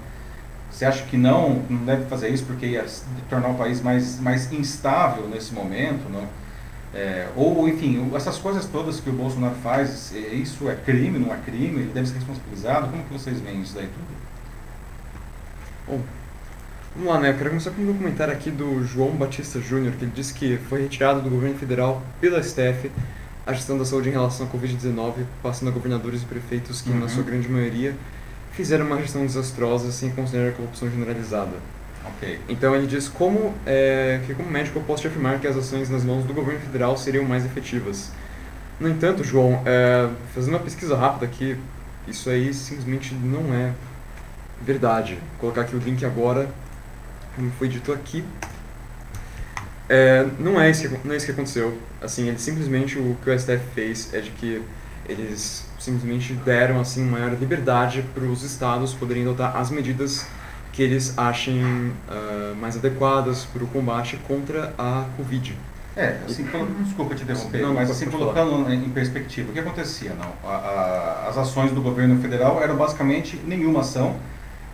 Você acha que não, não deve fazer isso porque ia tornar o país mais, mais instável nesse momento, não? É, ou, enfim, essas coisas todas que o Bolsonaro faz, é, isso é crime, não é crime? Ele deve ser responsabilizado? Como que vocês veem isso daí tudo? Bom, vamos lá, né? Eu quero começar com um documentário aqui do João Batista Júnior, que ele disse que foi retirado do governo federal pela STF a gestão da saúde em relação à Covid-19, passando a governadores e prefeitos que, uhum. na sua grande maioria, fizeram uma gestão desastrosa sem considerar a corrupção generalizada. Okay. Então ele diz como é, que como médico eu posso te afirmar que as ações nas mãos do governo federal seriam mais efetivas. No entanto, João, é, fazendo uma pesquisa rápida aqui, isso aí simplesmente não é verdade. Vou colocar aqui o link agora como foi dito aqui, é, não, é isso que, não é isso que aconteceu. Assim, ele simplesmente, o que o STF fez é de que eles simplesmente deram assim maior liberdade para os estados poderem adotar as medidas que eles achem uh, mais adequadas para o combate contra a Covid. É, assim, desculpa te interromper, não, mas assim, colocando falar. em perspectiva, o que acontecia? Não? A, a, as ações do governo federal eram basicamente nenhuma ação,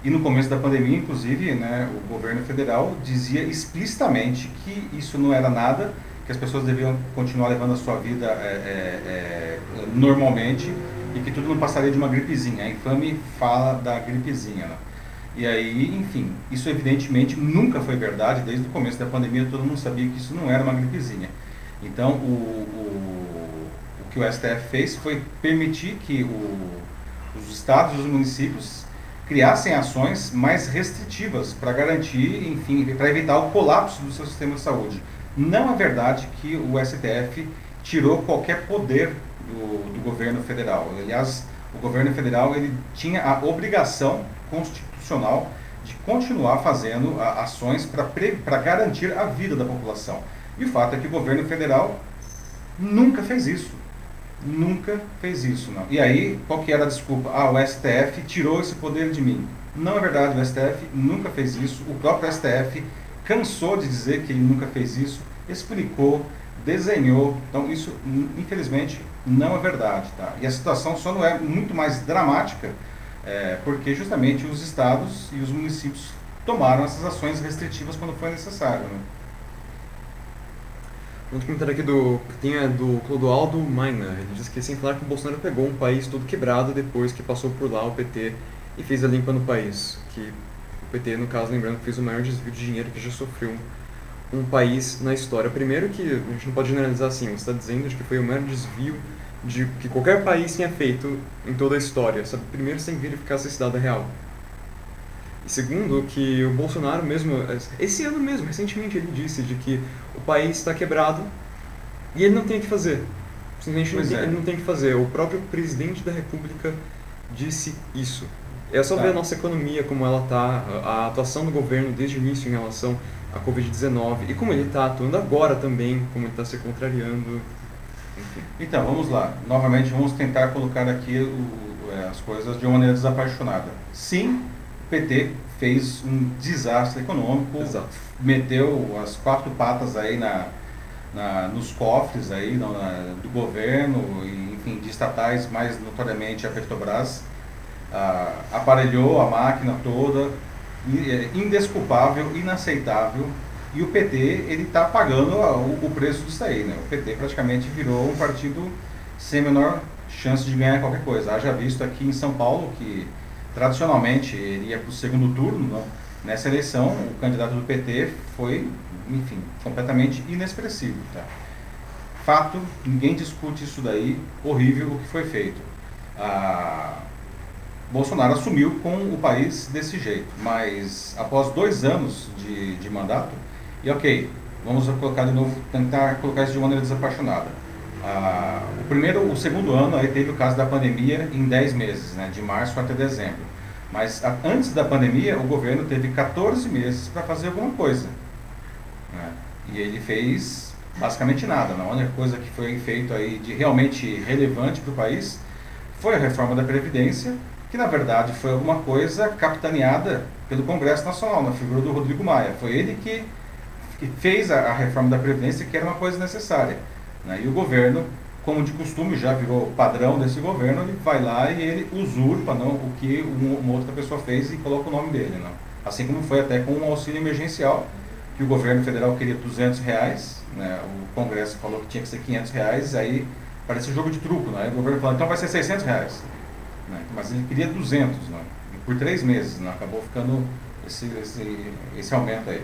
e no começo da pandemia, inclusive, né, o governo federal dizia explicitamente que isso não era nada, que as pessoas deviam continuar levando a sua vida é, é, é, normalmente e que tudo não passaria de uma gripezinha. A infame fala da gripezinha. Né? E aí, enfim, isso evidentemente nunca foi verdade, desde o começo da pandemia todo mundo sabia que isso não era uma gripezinha. Então, o, o, o que o STF fez foi permitir que o, os estados e os municípios criassem ações mais restritivas para garantir, enfim, para evitar o colapso do seu sistema de saúde. Não é verdade que o STF tirou qualquer poder do, do governo federal. Aliás, o governo federal ele tinha a obrigação constitucional de continuar fazendo a, ações para garantir a vida da população. E o fato é que o governo federal nunca fez isso. Nunca fez isso. Não. E aí, qual que era a desculpa? Ah, o STF tirou esse poder de mim. Não é verdade, o STF nunca fez isso. O próprio STF cansou de dizer que ele nunca fez isso, explicou, desenhou. Então, isso, infelizmente, não é verdade. Tá? E a situação só não é muito mais dramática é, porque justamente os estados e os municípios tomaram essas ações restritivas quando foi necessário. Né? Outro comentário aqui do, que tem é do Clodoaldo Maina. Ele diz que sem falar que o Bolsonaro pegou um país todo quebrado depois que passou por lá o PT e fez a limpa no país. Que o PT, no caso, lembrando fez o maior desvio de dinheiro que já sofreu um, um país na história. Primeiro que a gente não pode generalizar assim, você está dizendo que foi o maior desvio de que qualquer país tenha feito em toda a história. Sabe? Primeiro, sem verificar se esse dado é real. E segundo, que o Bolsonaro mesmo, esse ano mesmo, recentemente, ele disse de que o país está quebrado e ele não tem o que fazer. Simplesmente não tem, é. ele não tem o que fazer. O próprio presidente da República disse isso. É só tá. ver a nossa economia, como ela está, a atuação do governo desde o início em relação à Covid-19 e como ele está atuando agora também, como ele está se contrariando. Então, vamos lá. Novamente, vamos tentar colocar aqui o, é, as coisas de uma maneira desapaixonada. Sim, PT fez um desastre econômico, Exato. meteu as quatro patas aí na, na nos cofres aí na, do governo, e, enfim, de estatais, mais notoriamente a Petrobras, ah, aparelhou a máquina toda, é, indesculpável, inaceitável, e o PT ele está pagando o, o, preço disso aí, né? O PT praticamente virou um partido sem a menor chance de ganhar qualquer coisa. Haja visto aqui em São Paulo que tradicionalmente ele ia para o segundo turno, não? nessa eleição o candidato do PT foi, enfim, completamente inexpressivo. Tá? Fato, ninguém discute isso daí, horrível o que foi feito. Ah, Bolsonaro assumiu com o país desse jeito, mas após dois anos de, de mandato, e ok, vamos colocar de novo, tentar colocar isso de maneira desapaixonada. Ah, o primeiro, o segundo ano, aí teve o caso da pandemia em 10 meses, né, de março até dezembro. Mas a, antes da pandemia, o governo teve 14 meses para fazer alguma coisa. Né? E ele fez basicamente nada. A única coisa que foi feito aí de realmente relevante para o país foi a reforma da Previdência, que na verdade foi alguma coisa capitaneada pelo Congresso Nacional, na figura do Rodrigo Maia. Foi ele que, que fez a, a reforma da Previdência, que era uma coisa necessária. Né? E o governo, como de costume, já virou padrão desse governo, ele vai lá e ele usurpa não, o que uma outra pessoa fez e coloca o nome dele. Não? Assim como foi até com o auxílio emergencial, que o governo federal queria 200 reais, né? o Congresso falou que tinha que ser 500 reais, aí parece jogo de truco. Né? O governo falou, então vai ser 600 reais. Né? Mas ele queria 200, né? por três meses, né? acabou ficando esse, esse, esse aumento aí.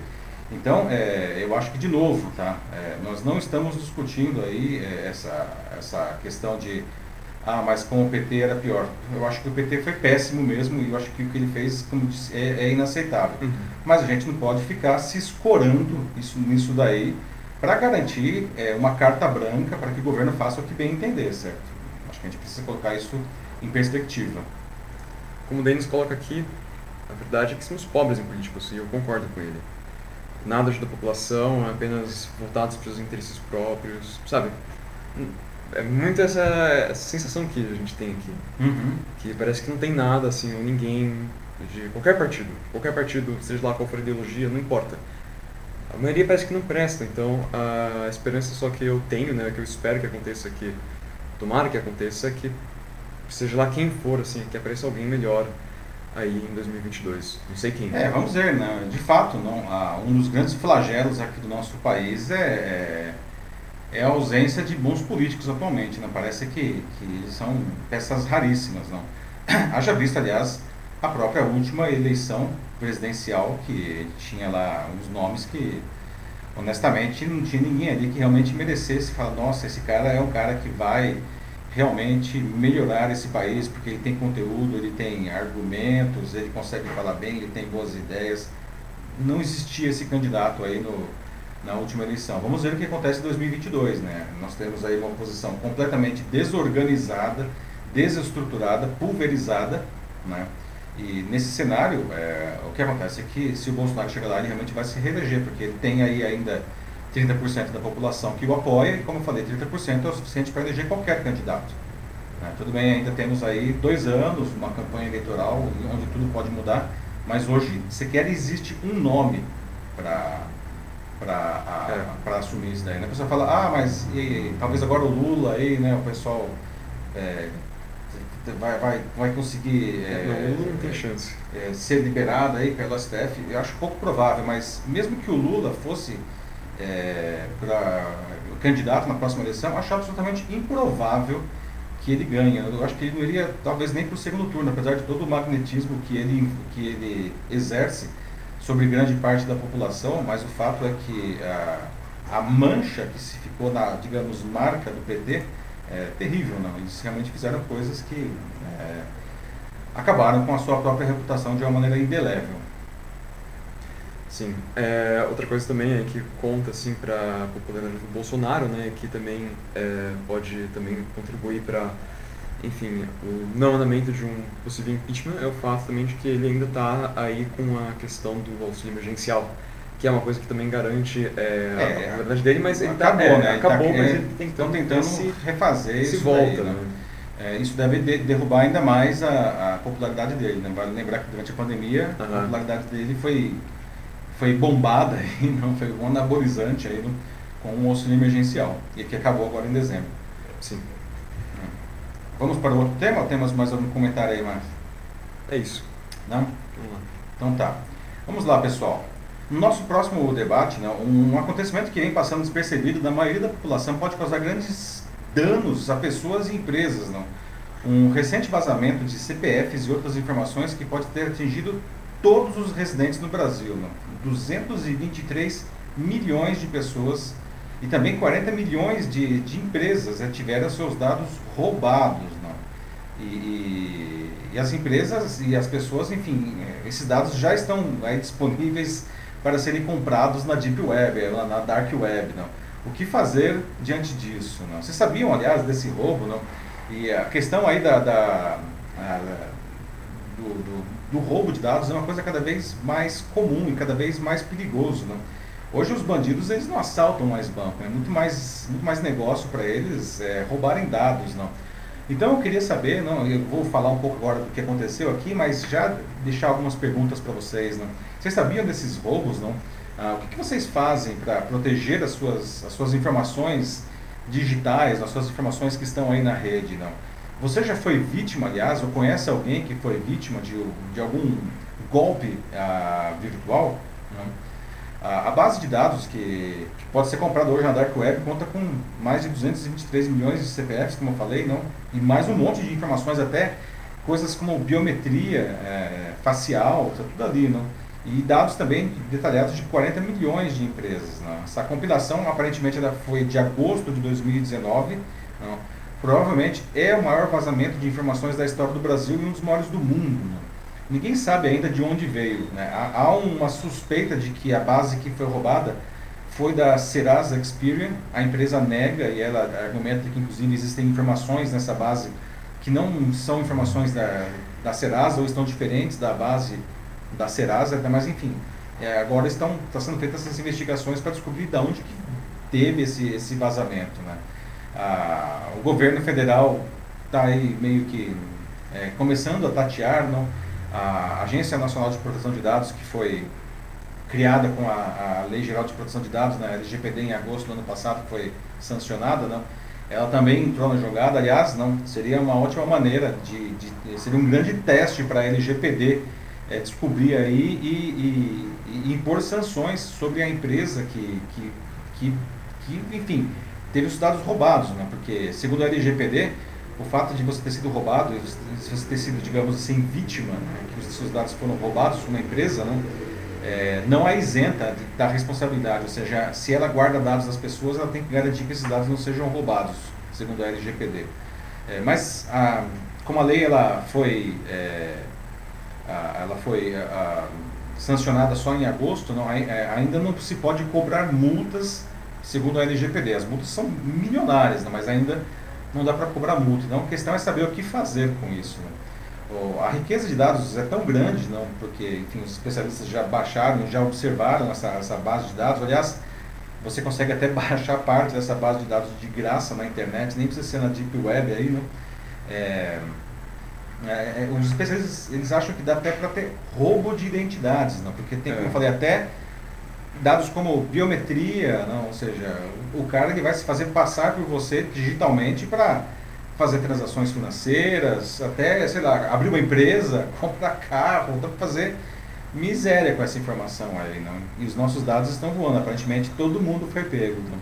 Então, é, eu acho que, de novo, tá? É, nós não estamos discutindo aí é, essa, essa questão de, ah, mas com o PT era pior. Eu acho que o PT foi péssimo mesmo e eu acho que o que ele fez, como disse, é, é inaceitável. Uhum. Mas a gente não pode ficar se escorando isso, nisso daí para garantir é, uma carta branca para que o governo faça o que bem entender, certo? Acho que a gente precisa colocar isso em perspectiva. Como o Denis coloca aqui, a verdade é que somos pobres em políticos e eu concordo com ele. Nada ajuda a população, é apenas voltados para os interesses próprios, sabe? É muito essa, essa sensação que a gente tem aqui. Uhum. Que parece que não tem nada, assim, ou ninguém de qualquer partido. Qualquer partido, seja lá qual for a ideologia, não importa. A maioria parece que não presta, então a esperança só que eu tenho, né, que eu espero que aconteça aqui, tomara que aconteça, é que seja lá quem for, assim, que apareça alguém melhor aí em 2022. Não sei quem. É, vamos ver, né? De fato, não, ah, um dos grandes flagelos aqui do nosso país é, é, é, a ausência de bons políticos atualmente, né? Parece que, que são peças raríssimas, não? Haja visto, aliás, a própria última eleição presidencial, que tinha lá uns nomes que, honestamente, não tinha ninguém ali que realmente merecesse falar, nossa, esse cara é um cara que vai realmente melhorar esse país, porque ele tem conteúdo, ele tem argumentos, ele consegue falar bem, ele tem boas ideias. Não existia esse candidato aí no, na última eleição. Vamos ver o que acontece em 2022, né? Nós temos aí uma oposição completamente desorganizada, desestruturada, pulverizada, né? E nesse cenário, é, o que acontece é que se o Bolsonaro chegar lá, ele realmente vai se reeleger, porque ele tem aí ainda 30% da população que o apoia, e como eu falei, 30% é o suficiente para eleger qualquer candidato. Né? Tudo bem, ainda temos aí dois anos, uma campanha eleitoral onde tudo pode mudar, mas hoje sequer existe um nome para para é. assumir isso daí. Né? A pessoa fala, ah, mas e, talvez agora o Lula aí, né, o pessoal é, vai, vai, vai conseguir é, não, Lula não tem chance. É, ser liberado aí pelo STF, eu acho pouco provável, mas mesmo que o Lula fosse é, para candidato na próxima eleição, acho absolutamente improvável que ele ganhe. Eu acho que ele não iria, talvez, nem para o segundo turno, apesar de todo o magnetismo que ele, que ele exerce sobre grande parte da população, mas o fato é que a, a mancha que se ficou na, digamos, marca do PT é terrível. Não? Eles realmente fizeram coisas que é, acabaram com a sua própria reputação de uma maneira indelével. Sim. É, outra coisa também é que conta assim para a popularidade do Bolsonaro, né, que também é, pode também contribuir para, enfim, o não andamento de um possível impeachment é o fato também de que ele ainda está aí com a questão do auxílio emergencial, que é uma coisa que também garante é, a é, popularidade dele, mas ele acabou, tá, né? acabou, tá, mas ele tem estão tentando se, refazer se isso volta, daí, né? É, isso deve de, derrubar ainda mais a, a popularidade dele. Né? Vale lembrar que durante a pandemia uhum. a popularidade dele foi foi bombada não, foi um anabolizante aí no, com um auxílio emergencial e que acabou agora em dezembro. Sim. Vamos para o outro tema? Temos mais algum comentário aí, Márcio? É isso. Não? Então tá. Vamos lá, pessoal. No nosso próximo debate, né, um acontecimento que vem passando despercebido da maioria da população pode causar grandes danos a pessoas e empresas. Não? Um recente vazamento de CPFs e outras informações que pode ter atingido todos os residentes no Brasil. Não? 223 milhões de pessoas e também 40 milhões de, de empresas né, tiveram seus dados roubados. Não? E, e, as empresas e as pessoas, enfim, é, esses dados já estão aí disponíveis para serem comprados na Deep Web, é, na Dark Web. Não? O que fazer diante disso? Não? Vocês sabiam, aliás, desse roubo? Não? E a questão aí da, da a, do, do do roubo de dados é uma coisa cada vez mais comum e cada vez mais perigoso. Né? Hoje os bandidos eles não assaltam mais banco, é né? muito mais, muito mais negócio para eles é, roubarem dados. Não? Então eu queria saber, não, eu vou falar um pouco agora do que aconteceu aqui, mas já deixar algumas perguntas para vocês. Não? Vocês sabiam desses roubos? Não? Ah, o que, que vocês fazem para proteger as suas, as suas informações digitais, as suas informações que estão aí na rede? Não? Você já foi vítima, aliás, ou conhece alguém que foi vítima de, de algum golpe ah, virtual? A, a, base de dados que, que, pode ser comprada hoje na Dark Web conta com mais de 223 milhões de CPFs, como eu falei, não? e mais um monte de informações, até coisas como biometria é, facial, tá tudo ali. Não? E dados também detalhados de 40 milhões de empresas. Não? Essa compilação aparentemente foi de agosto de 2019. Não? Provavelmente é o maior vazamento de informações da história do Brasil e um dos maiores do mundo. Né? Ninguém sabe ainda de onde veio. Né? Há, há, uma suspeita de que a base que foi roubada foi da Serasa Experian. A empresa nega e ela argumenta que, inclusive, existem informações nessa base que não são informações da, da Serasa ou estão diferentes da base da Serasa, mas enfim, é, agora estão tá sendo feitas essas investigações para descobrir de onde que teve esse, esse vazamento. Né? Ah, o governo federal está aí meio que é, começando a tatear não? a Agência Nacional de Proteção de Dados, que foi criada com a, a Lei Geral de Proteção de Dados, na né, LGPD, em agosto do ano passado, que foi sancionada, não? ela também entrou na jogada. Aliás, não seria uma ótima maneira de, de seria um grande teste para a LGPD é, descobrir aí e, e, e, impor sanções sobre a empresa que, que, que, que, enfim, teve os dados roubados, né? Porque segundo a LGPD, o fato de você ter sido roubado, você ter sido, digamos assim, vítima, né? que os seus dados foram roubados por uma empresa, não? É, não é isenta da responsabilidade, ou seja, se ela guarda dados das pessoas, ela tem que garantir que esses dados não sejam roubados, segundo a LGPD. É, mas, a, como a lei ela foi, é, a, ela foi a, sancionada só em agosto, não, é, ainda não se pode cobrar multas, segundo a LGPD. As multas são milionárias, mas ainda não dá para cobrar multa. Então, a questão é saber o que fazer com isso. Né? a riqueza de dados é tão grande, não, porque enfim, os especialistas já baixaram, já observaram essa, essa base de dados. Aliás, você consegue até baixar parte dessa base de dados de graça na internet, nem precisa ser na Deep Web aí, não. É, é, é, os especialistas eles acham que dá até para ter roubo de identidades, não, porque tem, como eu é. falei, até dados como biometria, não, ou seja, o cara ele vai se fazer passar por você digitalmente para fazer transações financeiras, até, sei lá, abrir uma empresa, comprar carro, então fazer miséria com essa informação aí, não? E os nossos dados estão voando, aparentemente todo mundo foi pego, não?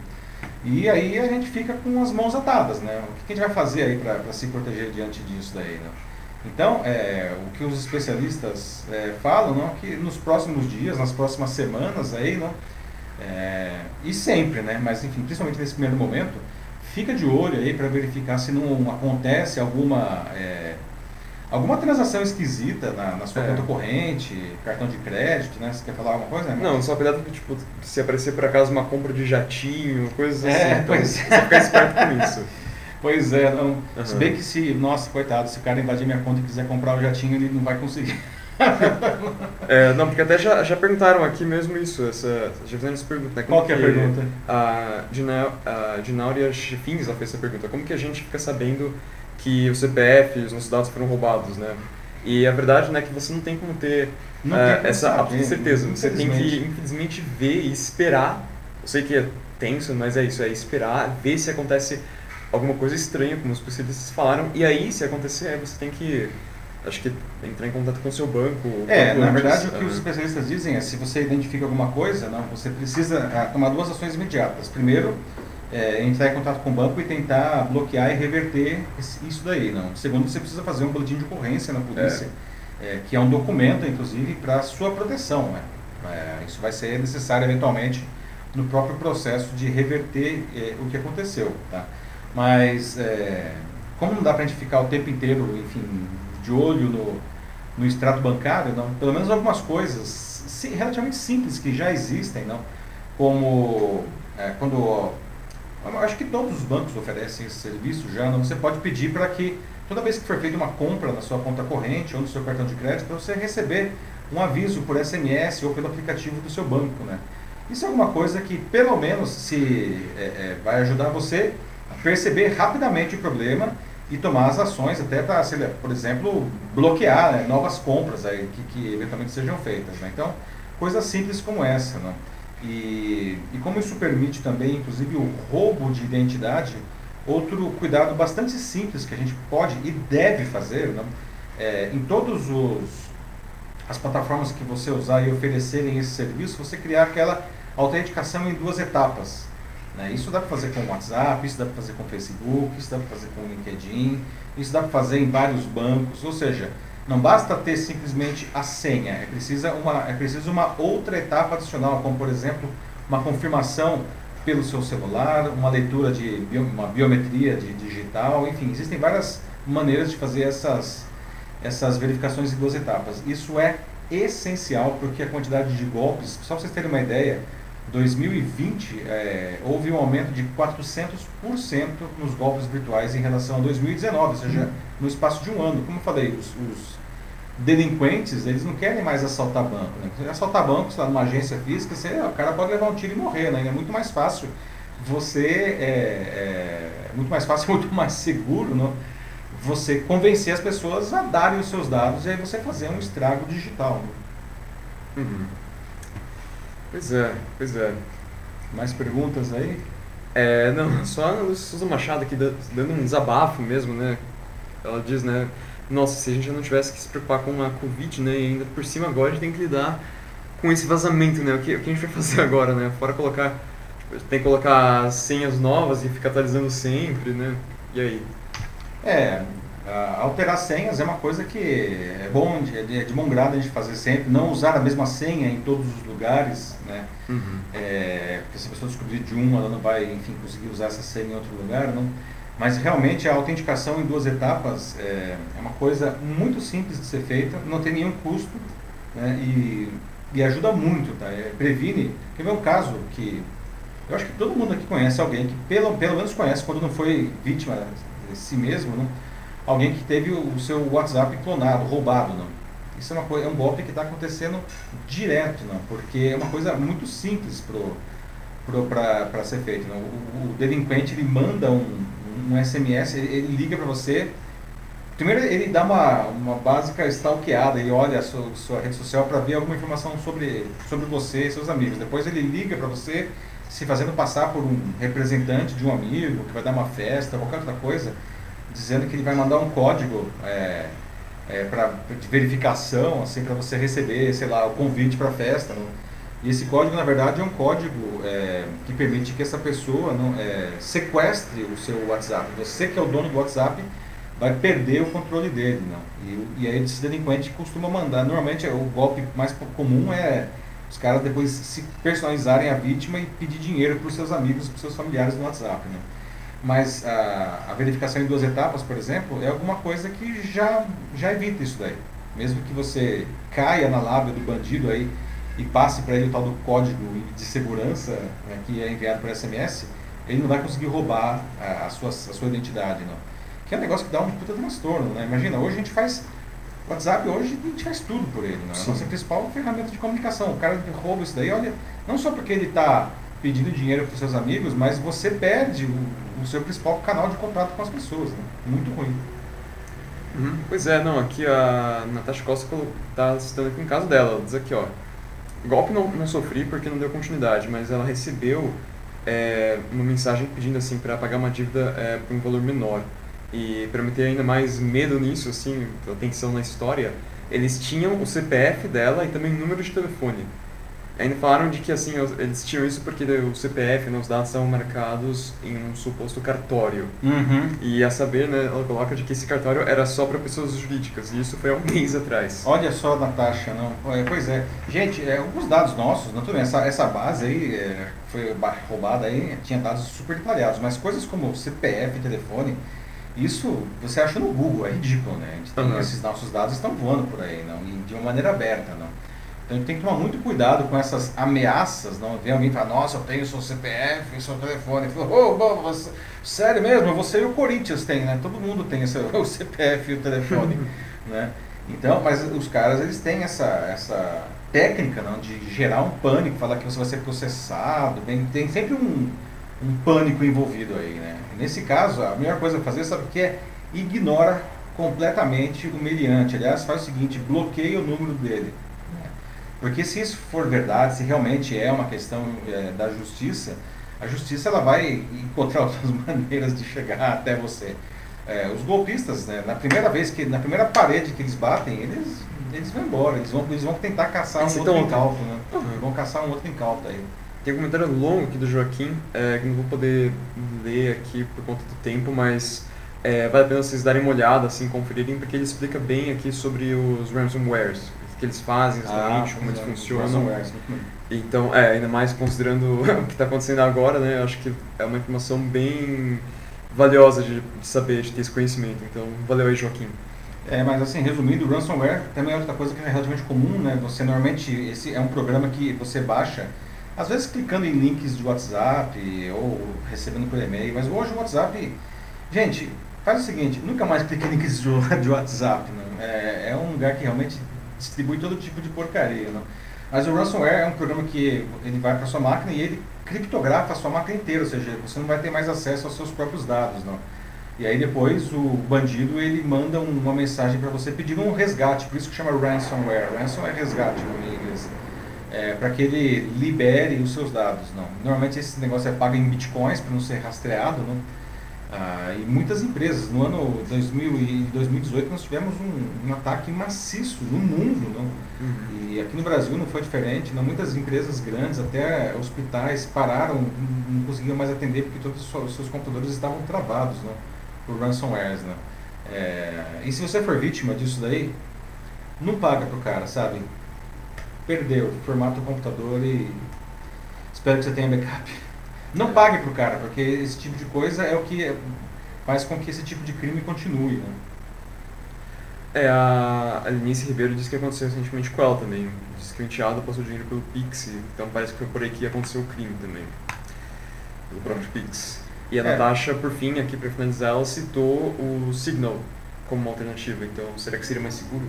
E aí a gente fica com as mãos atadas, né? O que a gente vai fazer aí para se proteger diante disso daí, não? Então, é, o que os especialistas é, falam, não, que nos próximos dias, nas próximas semanas aí, não, é, e sempre, né? Mas enfim, principalmente nesse primeiro momento, fica de olho aí para verificar se não acontece alguma é, alguma transação esquisita na, na sua é. conta corrente, cartão de crédito, né? Você quer falar alguma coisa? Né? Não, só cuidado que tipo, se aparecer por acaso uma compra de jatinho, coisas é, assim. Então, pois você ficar esperto com isso. Pois é, não. Uhum. Se bem que se, nossa, coitado, se o cara invadir minha conta e quiser comprar o jatinho, ele não vai conseguir. é, não, porque até já, já perguntaram aqui mesmo isso, essa, já fizeram essa pergunta, né? Como Qual que é a pergunta? A, Dina, a Dinauria Chefins fez essa pergunta, como que a gente fica sabendo que o CPF, os nossos dados foram roubados, né? E a verdade né, é que você não tem como ter uh, essa absoluta certeza. Você tem que, infelizmente, ver e esperar. Eu sei que é tenso, mas é isso, é esperar, ver se acontece alguma coisa estranha, como os especialistas falaram, e aí, se acontecer, você tem que acho que entrar em contato com o seu banco. É, na verdade o que os especialistas dizem é se você identifica alguma coisa, não, você precisa ah, tomar duas ações imediatas. Primeiro, é, entrar em contato com o banco e tentar bloquear e reverter isso daí. Não. Segundo, você precisa fazer um boletim de ocorrência na polícia, é. É, que é um documento, inclusive, para sua proteção. Né? É, isso vai ser necessário eventualmente no próprio processo de reverter é, o que aconteceu. Tá? Mas é, como não dá para a gente ficar o tempo inteiro, enfim, de olho no, no extrato bancário, não, pelo menos algumas coisas relativamente simples que já existem, não, como é, quando acho que todos os bancos oferecem esse serviço já, não, você pode pedir para que toda vez que for feita uma compra na sua conta corrente ou no seu cartão de crédito, você receber um aviso por SMS ou pelo aplicativo do seu banco, né? Isso é alguma coisa que pelo menos se é, é, vai ajudar você perceber rapidamente o problema e tomar as ações até para, por exemplo, bloquear né, novas compras aí, que, que, eventualmente sejam feitas. Né? Então, coisas simples como essa. Né? E, e como isso permite também, inclusive, o roubo de identidade, outro cuidado bastante simples que a gente pode e deve fazer, né? é, em todos os as plataformas que você usar e oferecerem esse serviço, você criar aquela autenticação em duas etapas. Né? Isso dá para fazer com o WhatsApp, isso dá para fazer com o Facebook, isso dá para fazer com o LinkedIn, isso dá para fazer em vários bancos, ou seja, não basta ter simplesmente a senha, é preciso uma, é preciso uma outra etapa adicional, como por exemplo uma confirmação pelo seu celular, uma leitura de bio, uma biometria de digital, enfim, existem várias maneiras de fazer essas, essas verificações em duas etapas. Isso é essencial porque a quantidade de golpes, só para vocês terem uma ideia, 2020 é, houve um aumento de 400% nos golpes virtuais em relação a 2019, ou seja, no espaço de um ano. Como eu falei, os, os, delinquentes, eles não querem mais assaltar banco. Né? Assaltar banco, sei lá, numa agência física, você, o cara pode levar um tiro e morrer, né? É muito mais fácil você, é, é muito mais fácil, muito mais seguro, não? você convencer as pessoas a darem os seus dados e aí você fazer um estrago digital. Né? Uhum. Pois é, pois é. Mais perguntas aí? É, não, só a Suza Machado aqui dando um desabafo mesmo, né? Ela diz, né? Nossa, se a gente não tivesse que se preocupar com a Covid, né? E ainda por cima agora a gente tem que lidar com esse vazamento, né? O que, o que a gente vai fazer agora, né? Fora colocar... Tipo, tem que colocar senhas novas e ficar atualizando sempre, né? E aí? É, alterar senhas é uma coisa que é bom, é de, é de bom grado a gente fazer sempre, não usar a mesma senha em todos os lugares, né? Uhum. É, porque se a pessoa descobrir de uma, ela não vai, enfim, conseguir usar essa senha em outro lugar, não. Mas realmente a autenticação em duas etapas é, é uma coisa muito simples de ser feita, não tem nenhum custo né? e, e ajuda muito, tá? É, previne. Ver um caso que eu acho que todo mundo aqui conhece alguém que pelo, pelo menos conhece quando não foi vítima de si mesmo, não? Alguém que teve o seu WhatsApp clonado, roubado, não. Isso é, uma coisa, é um golpe que está acontecendo direto, não, porque é uma coisa muito simples para ser feito. Não. O, o, delinquente ele manda um, um SMS, ele, ele liga para você. Primeiro ele dá uma, uma básica stalkeada, ele olha a sua, sua rede social para ver alguma informação sobre, sobre você e seus amigos. Depois ele liga para você se fazendo passar por um representante de um amigo que vai dar uma festa, qualquer outra coisa dizendo que ele vai mandar um código é, é, pra, de verificação, assim, para você receber, sei lá, o convite para a festa. Não? E esse código, na verdade, é um código é, que permite que essa pessoa não, é, sequestre o seu WhatsApp. Você que é o dono do WhatsApp vai perder o controle dele. Não? E, e aí esse delinquente costuma mandar. Normalmente o golpe mais comum é os caras depois se personalizarem a vítima e pedir dinheiro para os seus amigos, para os seus familiares no WhatsApp. Né? Mas a, a, verificação em duas etapas, por exemplo, é alguma coisa que já, já evita isso daí. Mesmo que você caia na lábia do bandido aí e passe para ele o tal do código de segurança né, que é enviado por SMS, ele não vai conseguir roubar a, a, sua, a sua identidade, não. Que é um negócio que dá um puta transtorno, né? Imagina, hoje a gente faz WhatsApp, hoje a gente faz tudo por ele, né? A nossa principal ferramenta de comunicação. O cara rouba isso daí, olha, não só porque ele está pedindo dinheiro para os seus amigos, mas você perde o, o, seu principal canal de contato com as pessoas. Né? Muito ruim. Uhum. Pois é, não, aqui a Natasha Costa está citando aqui um caso dela. Ela diz aqui, ó. Golpe não, não sofri porque não deu continuidade, mas ela recebeu é, uma mensagem pedindo assim para pagar uma dívida é, por um valor menor. E para meter ainda mais medo nisso, assim, atenção na história, eles tinham o CPF dela e também o número de telefone. Ainda falaram de que assim eles tinham isso porque o CPF, né, os dados são marcados em um suposto cartório. Uhum. E a saber, né, ela coloca de que esse cartório era só para pessoas jurídicas. E isso foi há um mês atrás. Olha só, Natasha, não. É, pois é. Gente, é, os dados nossos, não tudo bem, essa, essa base aí é, foi roubada aí, tinha dados super detalhados, mas coisas como CPF, telefone, isso você acha no Google, é ridículo, né? Tem, uhum. Esses nossos dados estão voando por aí, não, de uma maneira aberta, não. Então a gente tem que tomar muito cuidado com essas ameaças, não vem alguém falar, nossa, eu tenho seu CPF, seu telefone. Falo, oh, você, sério mesmo, você e o Corinthians tem, né? Todo mundo tem esse, o CPF e o telefone, né? Então, mas os caras, eles têm essa, essa técnica não, de gerar um pânico, falar que você vai ser processado, bem, tem sempre um, um pânico envolvido aí, né? Nesse caso, a melhor coisa a fazer, sabe o que é? Ignora completamente o meliante. Aliás, faz o seguinte, bloqueia o número dele. Porque se isso for verdade, se realmente é uma questão é, da justiça, a justiça ela vai encontrar outras maneiras de chegar até você. É, os golpistas, né, na primeira vez que, na primeira parede que eles batem, eles, eles vão embora, eles vão, eles vão tentar caçar um outro incauto, né? Uhum. Vão caçar um outro incauto aí. Tem um comentário longo aqui do Joaquim, é, que não vou poder ler aqui por conta do tempo, mas é, vale a pena vocês darem uma olhada, assim, conferirem, porque ele explica bem aqui sobre os ransomwares, que eles fazem exatamente, ah, como eles é, funcionam. Então, é, ainda mais considerando o que está acontecendo agora, né? Acho que é uma informação bem valiosa de, de, saber, de ter esse conhecimento. Então, valeu aí, Joaquim. É, mas assim, resumindo, o ransomware também é outra coisa que é relativamente comum, né? Você normalmente, esse é um programa que você baixa, às vezes clicando em links de WhatsApp ou recebendo por e-mail, mas hoje o WhatsApp, gente, faz o seguinte, nunca mais clique em links de WhatsApp, né? é, é um lugar que realmente distribui todo tipo de porcaria, não? Mas o ransomware é um programa que ele vai para sua máquina e ele criptografa a sua máquina inteira, ou seja, você não vai ter mais acesso aos seus próprios dados, não. E aí depois o bandido ele manda uma mensagem para você pedindo um resgate, por isso que chama ransomware. Ransom é resgate no inglês. É, para que ele libere os seus dados, não. Normalmente esse negócio é pago em bitcoins para não ser rastreado, não. Ah, e muitas empresas, no ano 2000 e 2018 nós tivemos um, um ataque maciço no mundo, não? Uhum. e aqui no Brasil não foi diferente, não? muitas empresas grandes, até hospitais pararam, não conseguiam mais atender porque todos os seus computadores estavam travados não? por ransomwares. Não? É, e se você for vítima disso daí, não paga pro cara, sabe? Perdeu, formata o computador e espero que você tenha backup. Não pague pro cara, porque esse tipo de coisa é o que faz com que esse tipo de crime continue, né? É, a Lenice Ribeiro disse que aconteceu recentemente com ela também. Disse que o enteado passou dinheiro pelo Pix, então parece que foi por aí que aconteceu o crime também. Pelo próprio Pix. E a é. Natasha, por fim, aqui para finalizar, ela citou o Signal como uma alternativa, então será que seria mais seguro?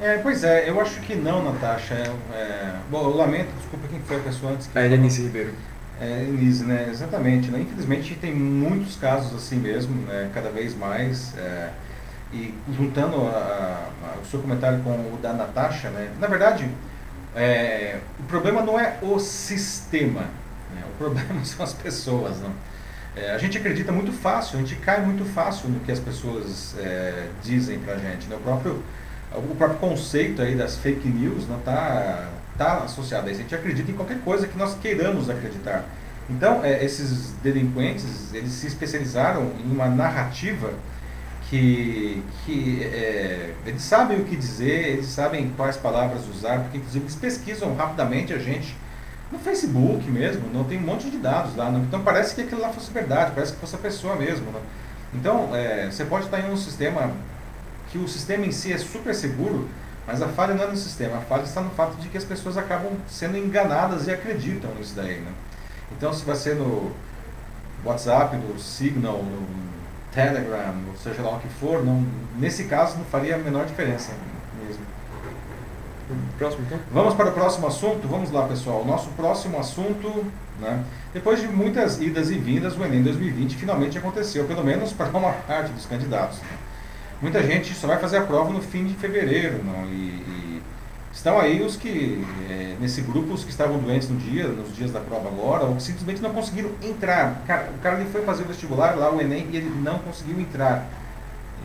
É, pois é, eu acho que não, Natasha. É, é... Bom, eu lamento, desculpa quem foi a pessoa antes. Que a Lenice Ribeiro. É, Elise, né? Exatamente. Né? Infelizmente tem muitos casos assim mesmo, né? cada vez mais. É, e juntando a, a, o seu comentário com o da Natasha, né? na verdade, é, o problema não é o sistema, né? o problema são as pessoas. É, a gente acredita muito fácil, a gente cai muito fácil no que as pessoas é, dizem pra gente. Né? O, próprio, o próprio conceito aí das fake news está está associado a isso. A gente acredita em qualquer coisa que nós queiramos acreditar. Então, é, esses delinquentes, eles se especializaram em uma narrativa que, que é, eles sabem o que dizer, eles sabem quais palavras usar, porque inclusive eles pesquisam rapidamente a gente no Facebook mesmo, não tem um monte de dados lá. Não, então parece que aquilo lá fosse verdade, parece que fosse a pessoa mesmo. Né? Então, é, você pode estar em um sistema que o sistema em si é super seguro, mas a falha não é no sistema, a falha está no fato de que as pessoas acabam sendo enganadas e acreditam nisso daí. Né? Então, se vai ser no WhatsApp, no Signal, no Telegram, ou seja lá o que for, não, nesse caso não faria a menor diferença mesmo. Próximo, então? Vamos para o próximo assunto? Vamos lá, pessoal. Nosso próximo assunto, né? depois de muitas idas e vindas, o Enem 2020 finalmente aconteceu, pelo menos para uma parte dos candidatos. Né? Muita gente só vai fazer a prova no fim de fevereiro, não? E, e estão aí os que, é, nesse grupo, os que estavam doentes no dia, nos dias da prova agora, ou que simplesmente não conseguiram entrar. Cara, o cara ele foi fazer o vestibular lá, o Enem, e ele não conseguiu entrar.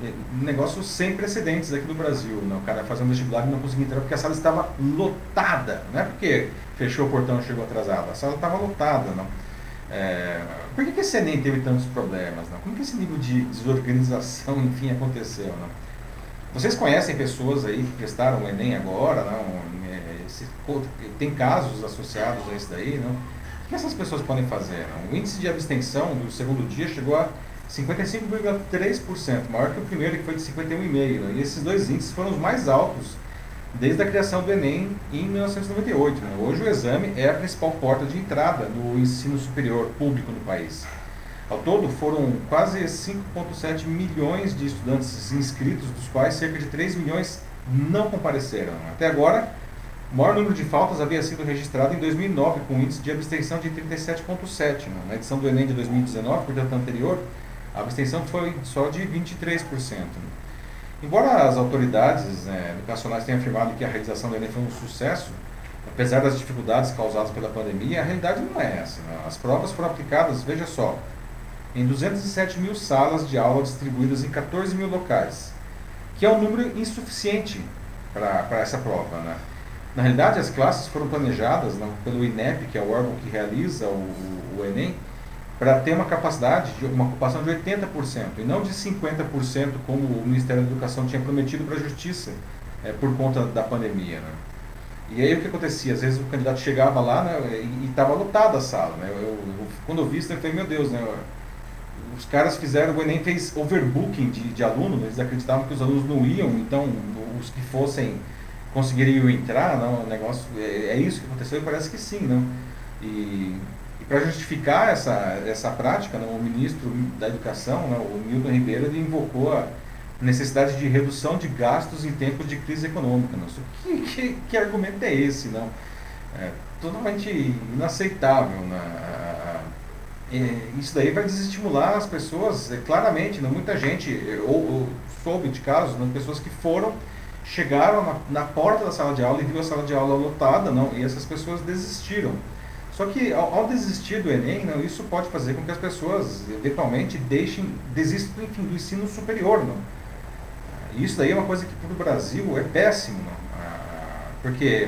É, negócio sem precedentes aqui no Brasil. Não? O cara fazendo vestibular e não conseguiu entrar porque a sala estava lotada. Não é porque fechou o portão e chegou atrasado, a sala estava lotada. Não? É, por que, que Enem teve tantos problemas? Não? Como que esse nível de desorganização, enfim, aconteceu? Não? Vocês conhecem pessoas aí que prestaram o Enem agora? Não? É, tem casos associados a isso daí? Não? O que essas pessoas podem fazer? Não? O índice de abstenção do segundo dia chegou a 55,3%, maior que o primeiro, que foi de 51,5%. E esses dois índices foram os mais altos desde a criação do Enem em 1998. Né? Hoje o exame é a principal porta de entrada no ensino superior público no país. Ao todo, foram quase 5,7 milhões de estudantes inscritos, dos quais cerca de 3 milhões não compareceram. Até agora, o maior número de faltas havia sido registrado em 2009, com um índice de abstenção de 37,7%. Né? Na edição do Enem de 2019, portanto anterior, a abstenção foi só de 23%. Embora as autoridades né, educacionais tenham afirmado que a realização do Enem foi um sucesso, apesar das dificuldades causadas pela pandemia, a realidade não é essa. Né? As provas foram aplicadas, veja só, em 207 mil salas de aula distribuídas em 14 mil locais, que é um número insuficiente para essa prova. Né? Na realidade, as classes foram planejadas pelo INEP, que é o órgão que realiza o, o, o Enem, para ter uma capacidade de uma ocupação de 80% e não de 50% como o Ministério da Educação tinha prometido para a Justiça é, por conta da pandemia. Né? E aí o que acontecia? Às vezes o candidato chegava lá né, e estava lotada a sala. Né? Eu, eu, quando eu vi isso, eu falei, meu Deus, né? os caras fizeram, o Enem fez overbooking de, de alunos, eles acreditavam que os alunos não iam, então os que fossem conseguiriam entrar, não, o negócio, é, é isso que aconteceu e parece que sim, não. E para justificar essa, essa prática, né, o ministro da Educação, né, o Milton Ribeiro, ele invocou a, necessidade de redução de gastos em tempos de crise econômica. Não? Que, que, que argumento é esse? Não? É totalmente inaceitável. Né? É, isso daí vai desestimular as pessoas, é, claramente. Não? Muita gente, ou, ou soube de casos, não? pessoas que foram, chegaram na, na, porta da sala de aula e viu a sala de aula lotada, não? e essas pessoas desistiram. Só que ao, ao, desistir do Enem, não, isso pode fazer com que as pessoas eventualmente deixem, desistam enfim, do ensino superior. Não? Isso daí é uma coisa que para o Brasil é péssimo, não? Ah, porque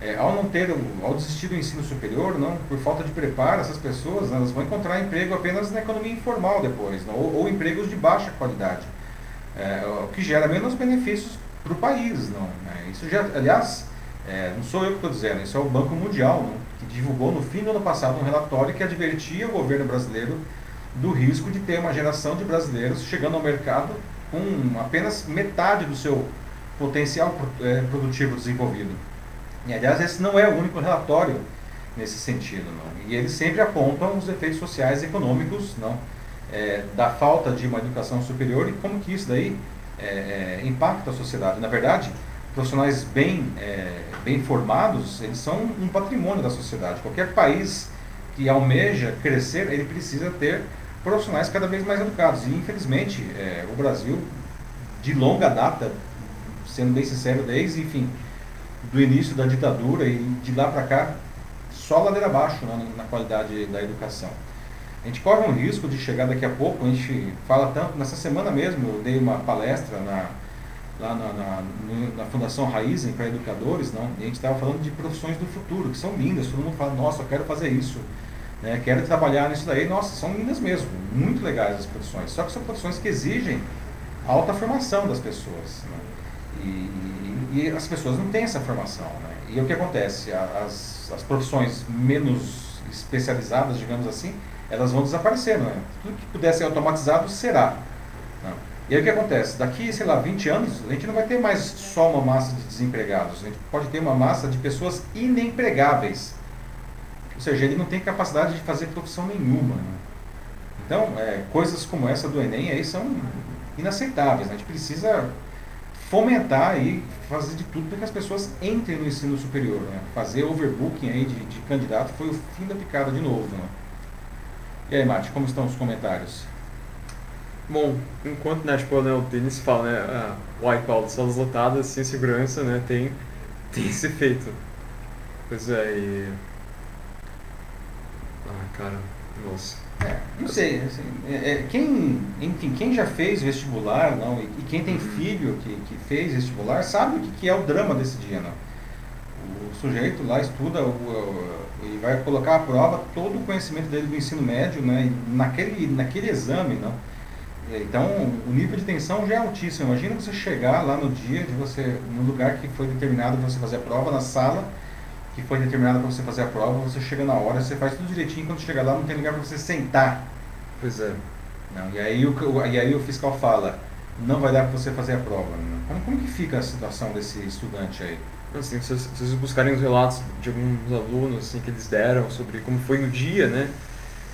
é, ao não ter, ao desistir do ensino superior, não, por falta de preparo, essas pessoas elas vão encontrar emprego apenas na economia informal depois, não? Ou, ou empregos de baixa qualidade, é, o que gera menos benefícios para o país, não? Né? Isso já, aliás, é, não sou eu que estou dizendo, isso é o Banco Mundial, não? Que divulgou no fim do ano passado um relatório que advertia o governo brasileiro do risco de ter uma geração de brasileiros chegando ao mercado com apenas metade do seu potencial é, produtivo desenvolvido. E, aliás, esse não é o único relatório nesse sentido. Não? E eles sempre apontam os efeitos sociais e econômicos não? É, da falta de uma educação superior e como que isso daí é, é, impacta a sociedade. Na verdade, profissionais bem, é, bem formados, eles são um patrimônio da sociedade. Qualquer país que almeja crescer, ele precisa ter profissionais cada vez mais educados. E, infelizmente, é, o Brasil, de longa data, sendo bem sincero, desde, enfim, do início da ditadura e de lá para cá, só ladeira abaixo né, na qualidade da educação. A gente corre um risco de chegar daqui a pouco, a gente fala tanto, nessa semana mesmo eu dei uma palestra na, lá na, na, na Fundação Raizen para educadores, não? e a gente estava falando de profissões do futuro, que são lindas, todo mundo fala, nossa, eu quero fazer isso né, querem trabalhar nisso daí, nossa, são lindas mesmo, muito legais as profissões. Só que são profissões que exigem alta formação das pessoas. Né? E, e, e, as pessoas não têm essa formação. Né? E o que acontece? As, as profissões menos especializadas, digamos assim, elas vão desaparecer. Né? Tudo que puder ser automatizado será. E aí o que acontece? Daqui, sei lá, 20 anos, a gente não vai ter mais só uma massa de desempregados. A gente pode ter uma massa de pessoas inempregáveis ou seja, ele não tem capacidade de fazer profissão nenhuma. Né? Então, é, coisas como essa do Enem aí são inaceitáveis. Né? A gente precisa fomentar e fazer de tudo para que as pessoas entrem no ensino superior. Né? Fazer overbooking aí de, de candidato foi o fim da picada de novo. Né? E aí, Mate, como estão os comentários? Bom, enquanto né, tipo, né, o Denis fala, né, ah, wipeout, salas lotadas, sem segurança, né, tem, tem esse efeito. Pois é, e ah, cara, nossa. É, não sei, assim, é, é, quem, enfim, quem já fez vestibular não, e, e quem tem filho que, que fez vestibular sabe o que, que é o drama desse dia. Não. O sujeito lá estuda o, o, e vai colocar à prova todo o conhecimento dele do ensino médio né, naquele, naquele exame. Não. Então, o nível de tensão já é altíssimo. Imagina você chegar lá no dia de você, no lugar que foi determinado para você fazer a prova, na sala, que foi determinada para você fazer a prova, você chega na hora, você faz tudo direitinho, quando chega lá não tem lugar para você sentar. Pois é. Não, e, aí o, e aí o fiscal fala, não vai dar para você fazer a prova. Como, como que fica a situação desse estudante aí? Assim, se vocês buscarem os relatos de alguns alunos assim, que eles deram sobre como foi no dia, né?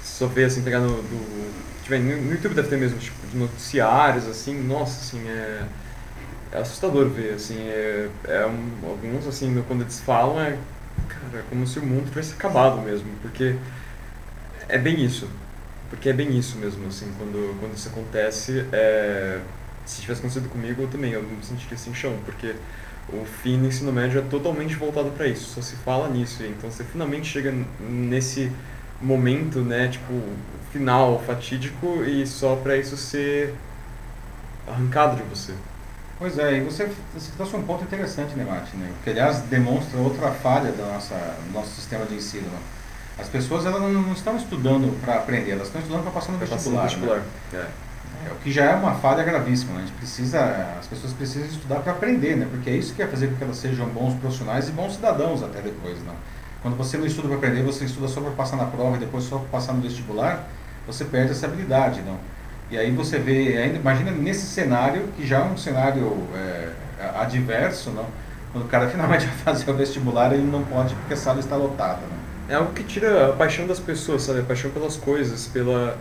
Só ver assim, pegar no, do, tiver, no YouTube deve ter mesmo tipo, noticiários, assim, nossa, assim, é, é assustador ver, assim, é, é um, alguns, assim, quando eles falam, é Cara, é como se o mundo tivesse acabado mesmo, porque é bem isso. Porque é bem isso mesmo, assim, quando, quando isso acontece, é, se tivesse acontecido comigo, eu também, eu me sentiria sem chão, porque o fim do ensino médio é totalmente voltado para isso, só se fala nisso, então você finalmente chega nesse momento, né, tipo, final, fatídico, e só para isso ser arrancado de você. Pois é, e você, você trouxe um ponto interessante, né, Martin? Né? Que, aliás, demonstra outra falha do nossa, do nosso sistema de ensino. Né? As pessoas elas não estão estudando para aprender, elas estão estudando para passar no vestibular. vestibular. Né? É. é. o que já é uma falha gravíssima. Né? A gente precisa, as pessoas precisam estudar para aprender, né? porque é isso que vai fazer com que elas sejam bons profissionais e bons cidadãos até depois. Né? Quando você não estuda para aprender, você estuda só para passar na prova e depois só para passar no vestibular, você perde essa habilidade. Não? E aí você vê, ainda, imagina nesse cenário, que já é um cenário é, adverso, não? quando o cara finalmente vai fazer o vestibular, ele não pode porque a sala está lotada. Né? É algo que tira a paixão das pessoas, sabe? A paixão pelas coisas, pela,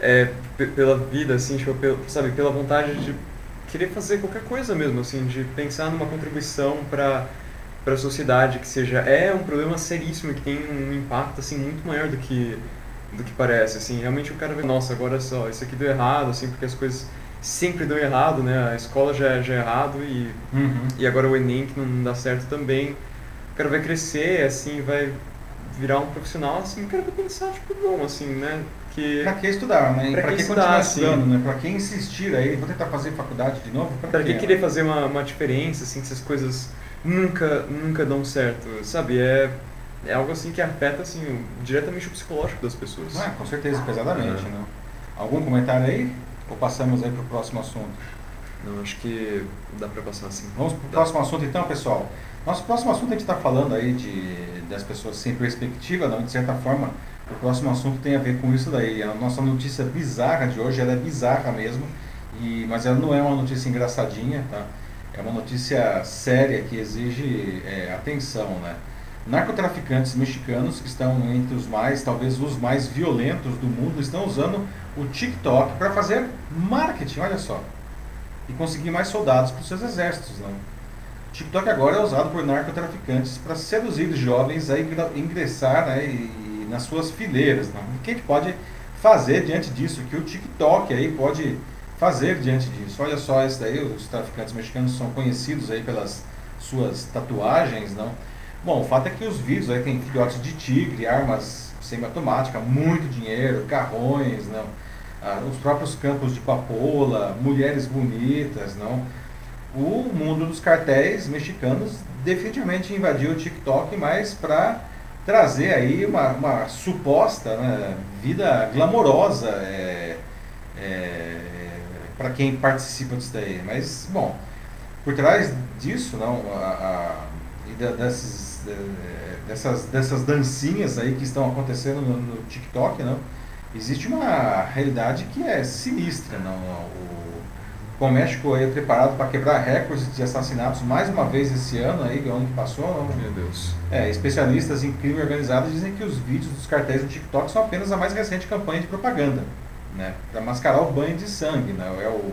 é, pela vida, assim, tipo, sabe? Pela vontade de querer fazer qualquer coisa mesmo, assim, de pensar numa contribuição para para a sociedade que seja é um problema seríssimo que tem um impacto assim muito maior do que do que parece assim realmente o cara vê nossa agora só isso aqui deu errado assim porque as coisas sempre dão errado né a escola já já é errado e Uhum. e agora o Enem que não dá certo também o cara vai crescer assim vai virar um profissional assim o cara vai pensar tipo bom assim né que Pra que estudar, né? Pra pra que que estudar, continuar sim. estudando, né? Pra que insistir aí, vou tentar fazer faculdade de novo? Pra que quê? querer fazer uma, uma diferença, assim, se as coisas nunca, nunca dão certo, sabe? É, é algo assim que afeta, assim, o- diretamente o psicológico das pessoas. Ah, com certeza, pesadamente, É. né? Algum comentário aí? Ou passamos aí pro próximo assunto? Não, acho que dá pra passar assim. Vamos pro Dá. próximo assunto então, pessoal. Nosso próximo assunto a gente está falando aí de, das pessoas sem perspectiva, não? de certa forma, o próximo assunto tem a ver com isso daí. A nossa notícia bizarra de hoje, ela é bizarra mesmo, e, mas ela não é uma notícia engraçadinha, tá? É uma notícia séria que exige é, atenção, né? Narcotraficantes mexicanos que estão entre os mais, talvez os mais violentos do mundo, estão usando o TikTok para fazer marketing, olha só e conseguir mais soldados para os seus exércitos. Não? O TikTok agora é usado por narcotraficantes para seduzir jovens a ingressar né, e, nas suas fileiras. Não? O que a pode fazer diante disso? O que o TikTok aí pode fazer diante disso? Olha só, esse daí, os traficantes mexicanos são conhecidos aí pelas suas tatuagens, não? Bom, o fato é que os vídeos aí tem filhotes de tigre, armas semiautomática, muito dinheiro, carrões, não? Ah, os próprios campos de papoula, mulheres bonitas, não? O mundo dos cartéis mexicanos definitivamente invadiu o TikTok, mas para trazer aí uma, uma suposta né, vida glamourosa é, para quem participa disso daí. Mas, bom, por trás disso, não, a, a, e da- dessas, eh, dessas, dessas dancinhas aí que estão acontecendo no, no TikTok, não, existe uma realidade que é sinistra. Não, o, o México aí é preparado para quebrar recordes de assassinatos mais uma vez esse ano, aí, o ano que passou. Não, Meu Deus. é, especialistas em crime organizado dizem que os vídeos dos cartéis do TikTok são apenas a mais recente campanha de propaganda, né, para mascarar o banho de sangue, né, é o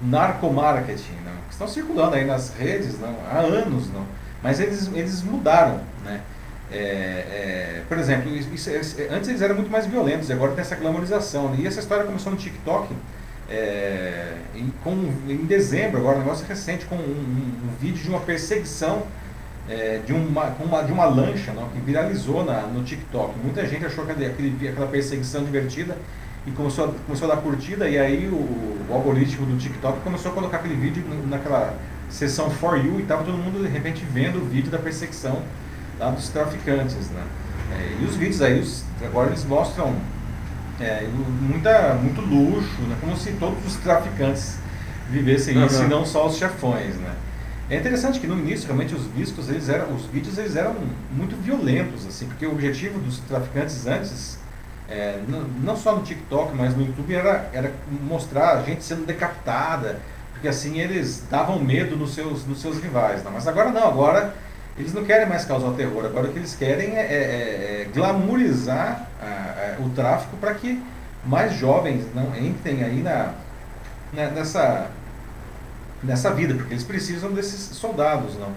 narcomarketing, não, que estão circulando aí nas redes não, há anos, não, mas eles, eles mudaram, né. É, é, por exemplo, isso- antes eles eram muito mais violentos, agora tem essa glamorização. E essa história começou no TikTok é, em, com, em dezembro, agora um negócio recente, com um, um- um vídeo de uma perseguição é, de, uma, uma, de uma lancha não, que viralizou na, no TikTok. Muita gente achou aquele, aquele, aquela perseguição divertida e começou a, começou a dar curtida, e aí o, o algoritmo do TikTok começou a colocar aquele vídeo naquela seção For You e estava todo mundo de repente vendo o vídeo da perseguição lá dos traficantes. Né? É, e os vídeos aí, os, agora eles mostram é, muita, muito luxo, né? como se todos os traficantes vivessem isso e não só os chefões. Né? É interessante que no início realmente os vídeos eles eram, os vídeos eles eram muito violentos, assim, porque o objetivo dos traficantes antes, é, não, não só no TikTok, mas no YouTube, era, era mostrar a gente sendo decapitada, porque assim eles davam medo nos seus, nos seus rivais. Né? Mas agora não, agora eles não querem mais causar terror, agora o que eles querem é, é- é glamourizar ah, ah, o tráfico para que mais jovens não entrem aí na, na- nessa, nessa vida, porque eles precisam desses soldados, não.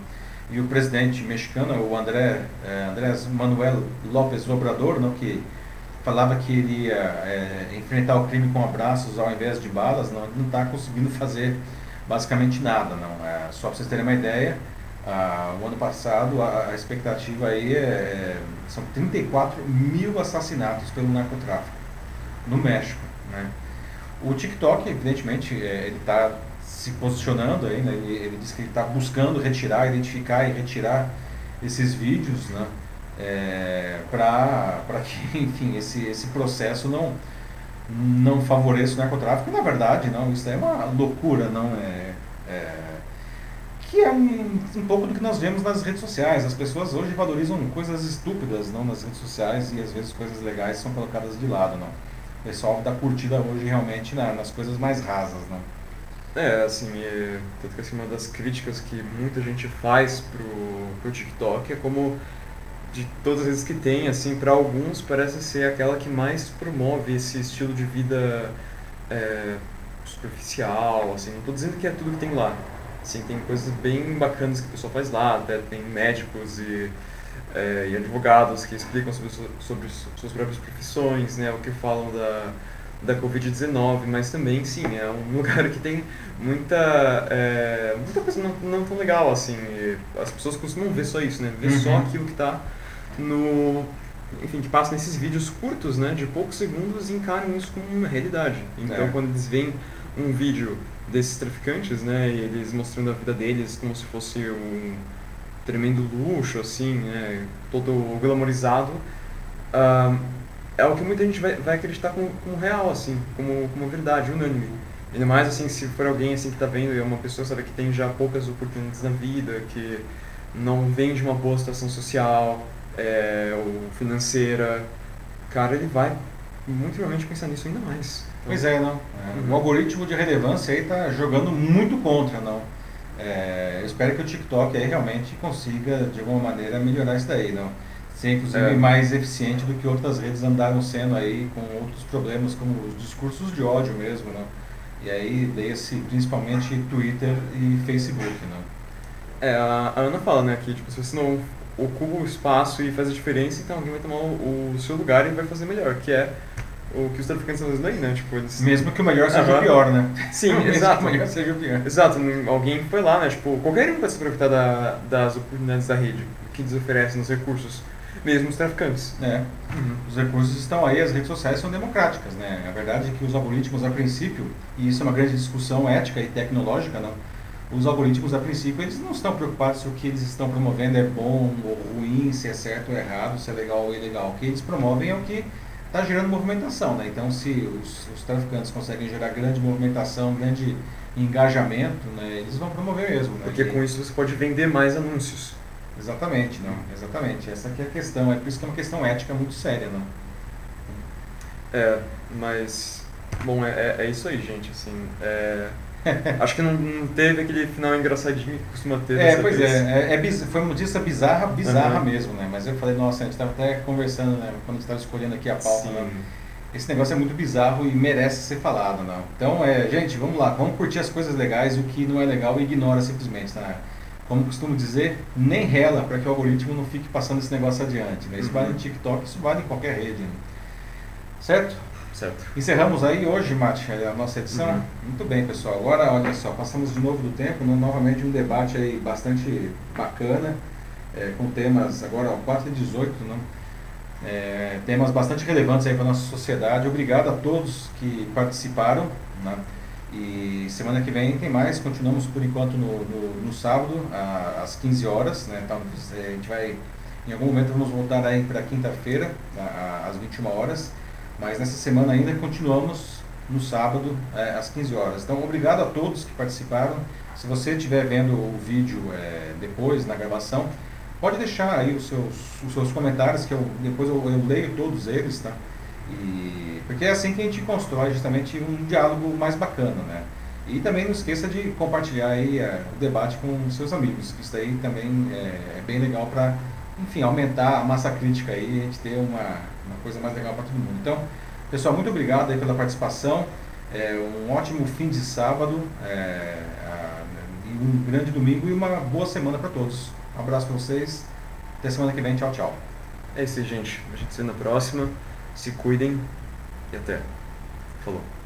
E o presidente mexicano, o André, eh, Andrés Manuel López Obrador, não, que falava que ele ia eh, enfrentar o crime com abraços ao invés de balas, não está conseguindo fazer basicamente nada, não. Eh, só para vocês terem uma ideia, ah, o ano passado a, a expectativa aí é, são 34 mil assassinatos pelo narcotráfico no México, né? O TikTok, evidentemente, é, ele está se posicionando aí, né? ele, ele diz que ele está buscando retirar, identificar e retirar esses vídeos, né? Para que, enfim, esse, esse processo não, não favoreça o narcotráfico. Na verdade, não, isso é uma loucura, não é, é que é um, um pouco do que nós vemos nas redes sociais. As pessoas hoje valorizam coisas estúpidas não nas redes sociais e às vezes coisas legais são colocadas de lado, não. O pessoal dá curtida hoje realmente na- nas coisas mais rasas, não. É, assim, é, tanto que assim, uma das críticas que muita gente faz pro, pro TikTok é como de todas as vezes que tem, assim, para alguns parece ser aquela que mais promove esse estilo de vida é, superficial, assim, não estou dizendo que é tudo que tem lá. Assim, tem coisas bem bacanas que o pessoal faz lá, até tem médicos e, é, e advogados que explicam sobre, sobre suas próprias profissões, né, o que falam da, da Covid-19, mas também, sim, é um lugar que tem muita, é, muita coisa não, não tão legal, assim, as pessoas costumam ver só isso, né, ver uhum. só aquilo que está no, enfim, que passa nesses vídeos curtos, né, de poucos segundos e encaram isso como uma realidade. Então, é. quando eles veem um vídeo desses traficantes, né, e eles mostrando a vida deles como se fosse um tremendo luxo, assim, né, todo glamorizado, uh, é o que muita gente vai, vai acreditar como, como real, assim, como, como verdade, unânime. Ainda mais, assim, se for alguém, assim, que está vendo, é uma pessoa, sabe, que tem já poucas oportunidades na vida, que não vem de uma boa situação social, é, ou financeira, cara, ele vai muito provavelmente pensar nisso ainda mais. Então, pois é, não. É, uhum. O algoritmo de relevância aí está jogando muito contra, não. É, eu espero que o TikTok aí realmente consiga, de alguma maneira, melhorar isso daí, não. Ser, inclusive, é. mais eficiente do que outras redes andaram sendo aí, com outros problemas, como os discursos de ódio mesmo, não. E aí, leia-se principalmente Twitter e Facebook, não. É, a Ana fala, né, que tipo, se você não ocupa o espaço e faz a diferença, então alguém vai tomar o, o seu lugar e vai fazer melhor, que é o que os traficantes estão fazendo aí, né? Tipo, eles... Mesmo que o melhor seja o pior, né? Sim, Mesmo exato. que o melhor seja o pior. Exato, alguém foi lá, né? Tipo, qualquer um pode se aproveitar da, das oportunidades da rede que eles oferecem nos recursos, mesmo os traficantes. É. Uhum. Os recursos estão aí, as redes sociais são democráticas, né? A verdade é que os algoritmos, a princípio, e isso é uma grande discussão ética e tecnológica, não? Os algoritmos, a princípio, eles não estão preocupados se o que eles estão promovendo é bom ou ruim, se é certo ou errado, se é legal ou ilegal. O que eles promovem é o que está gerando movimentação. Né? Então, se os, os, traficantes conseguem gerar grande movimentação, grande engajamento, né, eles vão promover mesmo. Né? Porque com isso você pode vender mais anúncios. Exatamente, não. Exatamente. Essa aqui é a questão. É por isso que é uma questão ética muito séria, não. É, mas bom, é, é, é isso aí, gente. Assim, é, Acho que não, não, teve aquele final engraçadinho que costuma ter. É, pois vez. é. é, é foi uma notícia bizarra, bizarra uhum. mesmo, né? Mas eu falei, nossa, a gente estava até conversando, né? Quando a gente estava escolhendo aqui a pauta, né? Esse negócio é muito bizarro e merece ser falado, não? Então, é, gente, vamos lá, vamos curtir as coisas legais, o que não é legal ignora simplesmente, tá? Como costumo dizer, nem rela para que o algoritmo não fique passando esse negócio adiante, né? Isso uhum. vale no TikTok, isso vale em qualquer rede, né? Certo? Certo. Encerramos aí hoje, Mate, a nossa edição. Uhum. Muito bem, pessoal. Agora, olha só, passamos de novo do tempo, novamente um debate aí bastante bacana, é, com temas, agora, 4 e 18, né? É, temas bastante relevantes aí para a nossa sociedade. Obrigado a todos que participaram. Né? E semana que vem tem mais, continuamos por enquanto no, no, no sábado, às 15 horas. Né? Então, a gente vai, em algum momento, vamos voltar aí para quinta-feira, às 21 horas. Mas nessa semana ainda continuamos no sábado é, às 15 horas. Então, obrigado a todos que participaram. Se você estiver vendo o vídeo é, depois, na gravação, pode deixar aí os seus, os seus comentários, que eu, depois eu, eu leio todos eles, tá? E, porque é assim que a gente constrói justamente um diálogo mais bacana, né? E também não esqueça de compartilhar aí é, o debate com seus amigos, que isso aí também é, é bem legal para, enfim, aumentar a massa crítica aí a gente ter uma, uma coisa mais legal para todo mundo. Então, pessoal, muito obrigado aí pela participação. É, um ótimo fim de sábado, é, um grande domingo e uma boa semana para todos. Um abraço para vocês. Até semana que vem. Tchau, tchau. É isso aí, gente. A gente se vê na próxima. Se cuidem e até. Falou.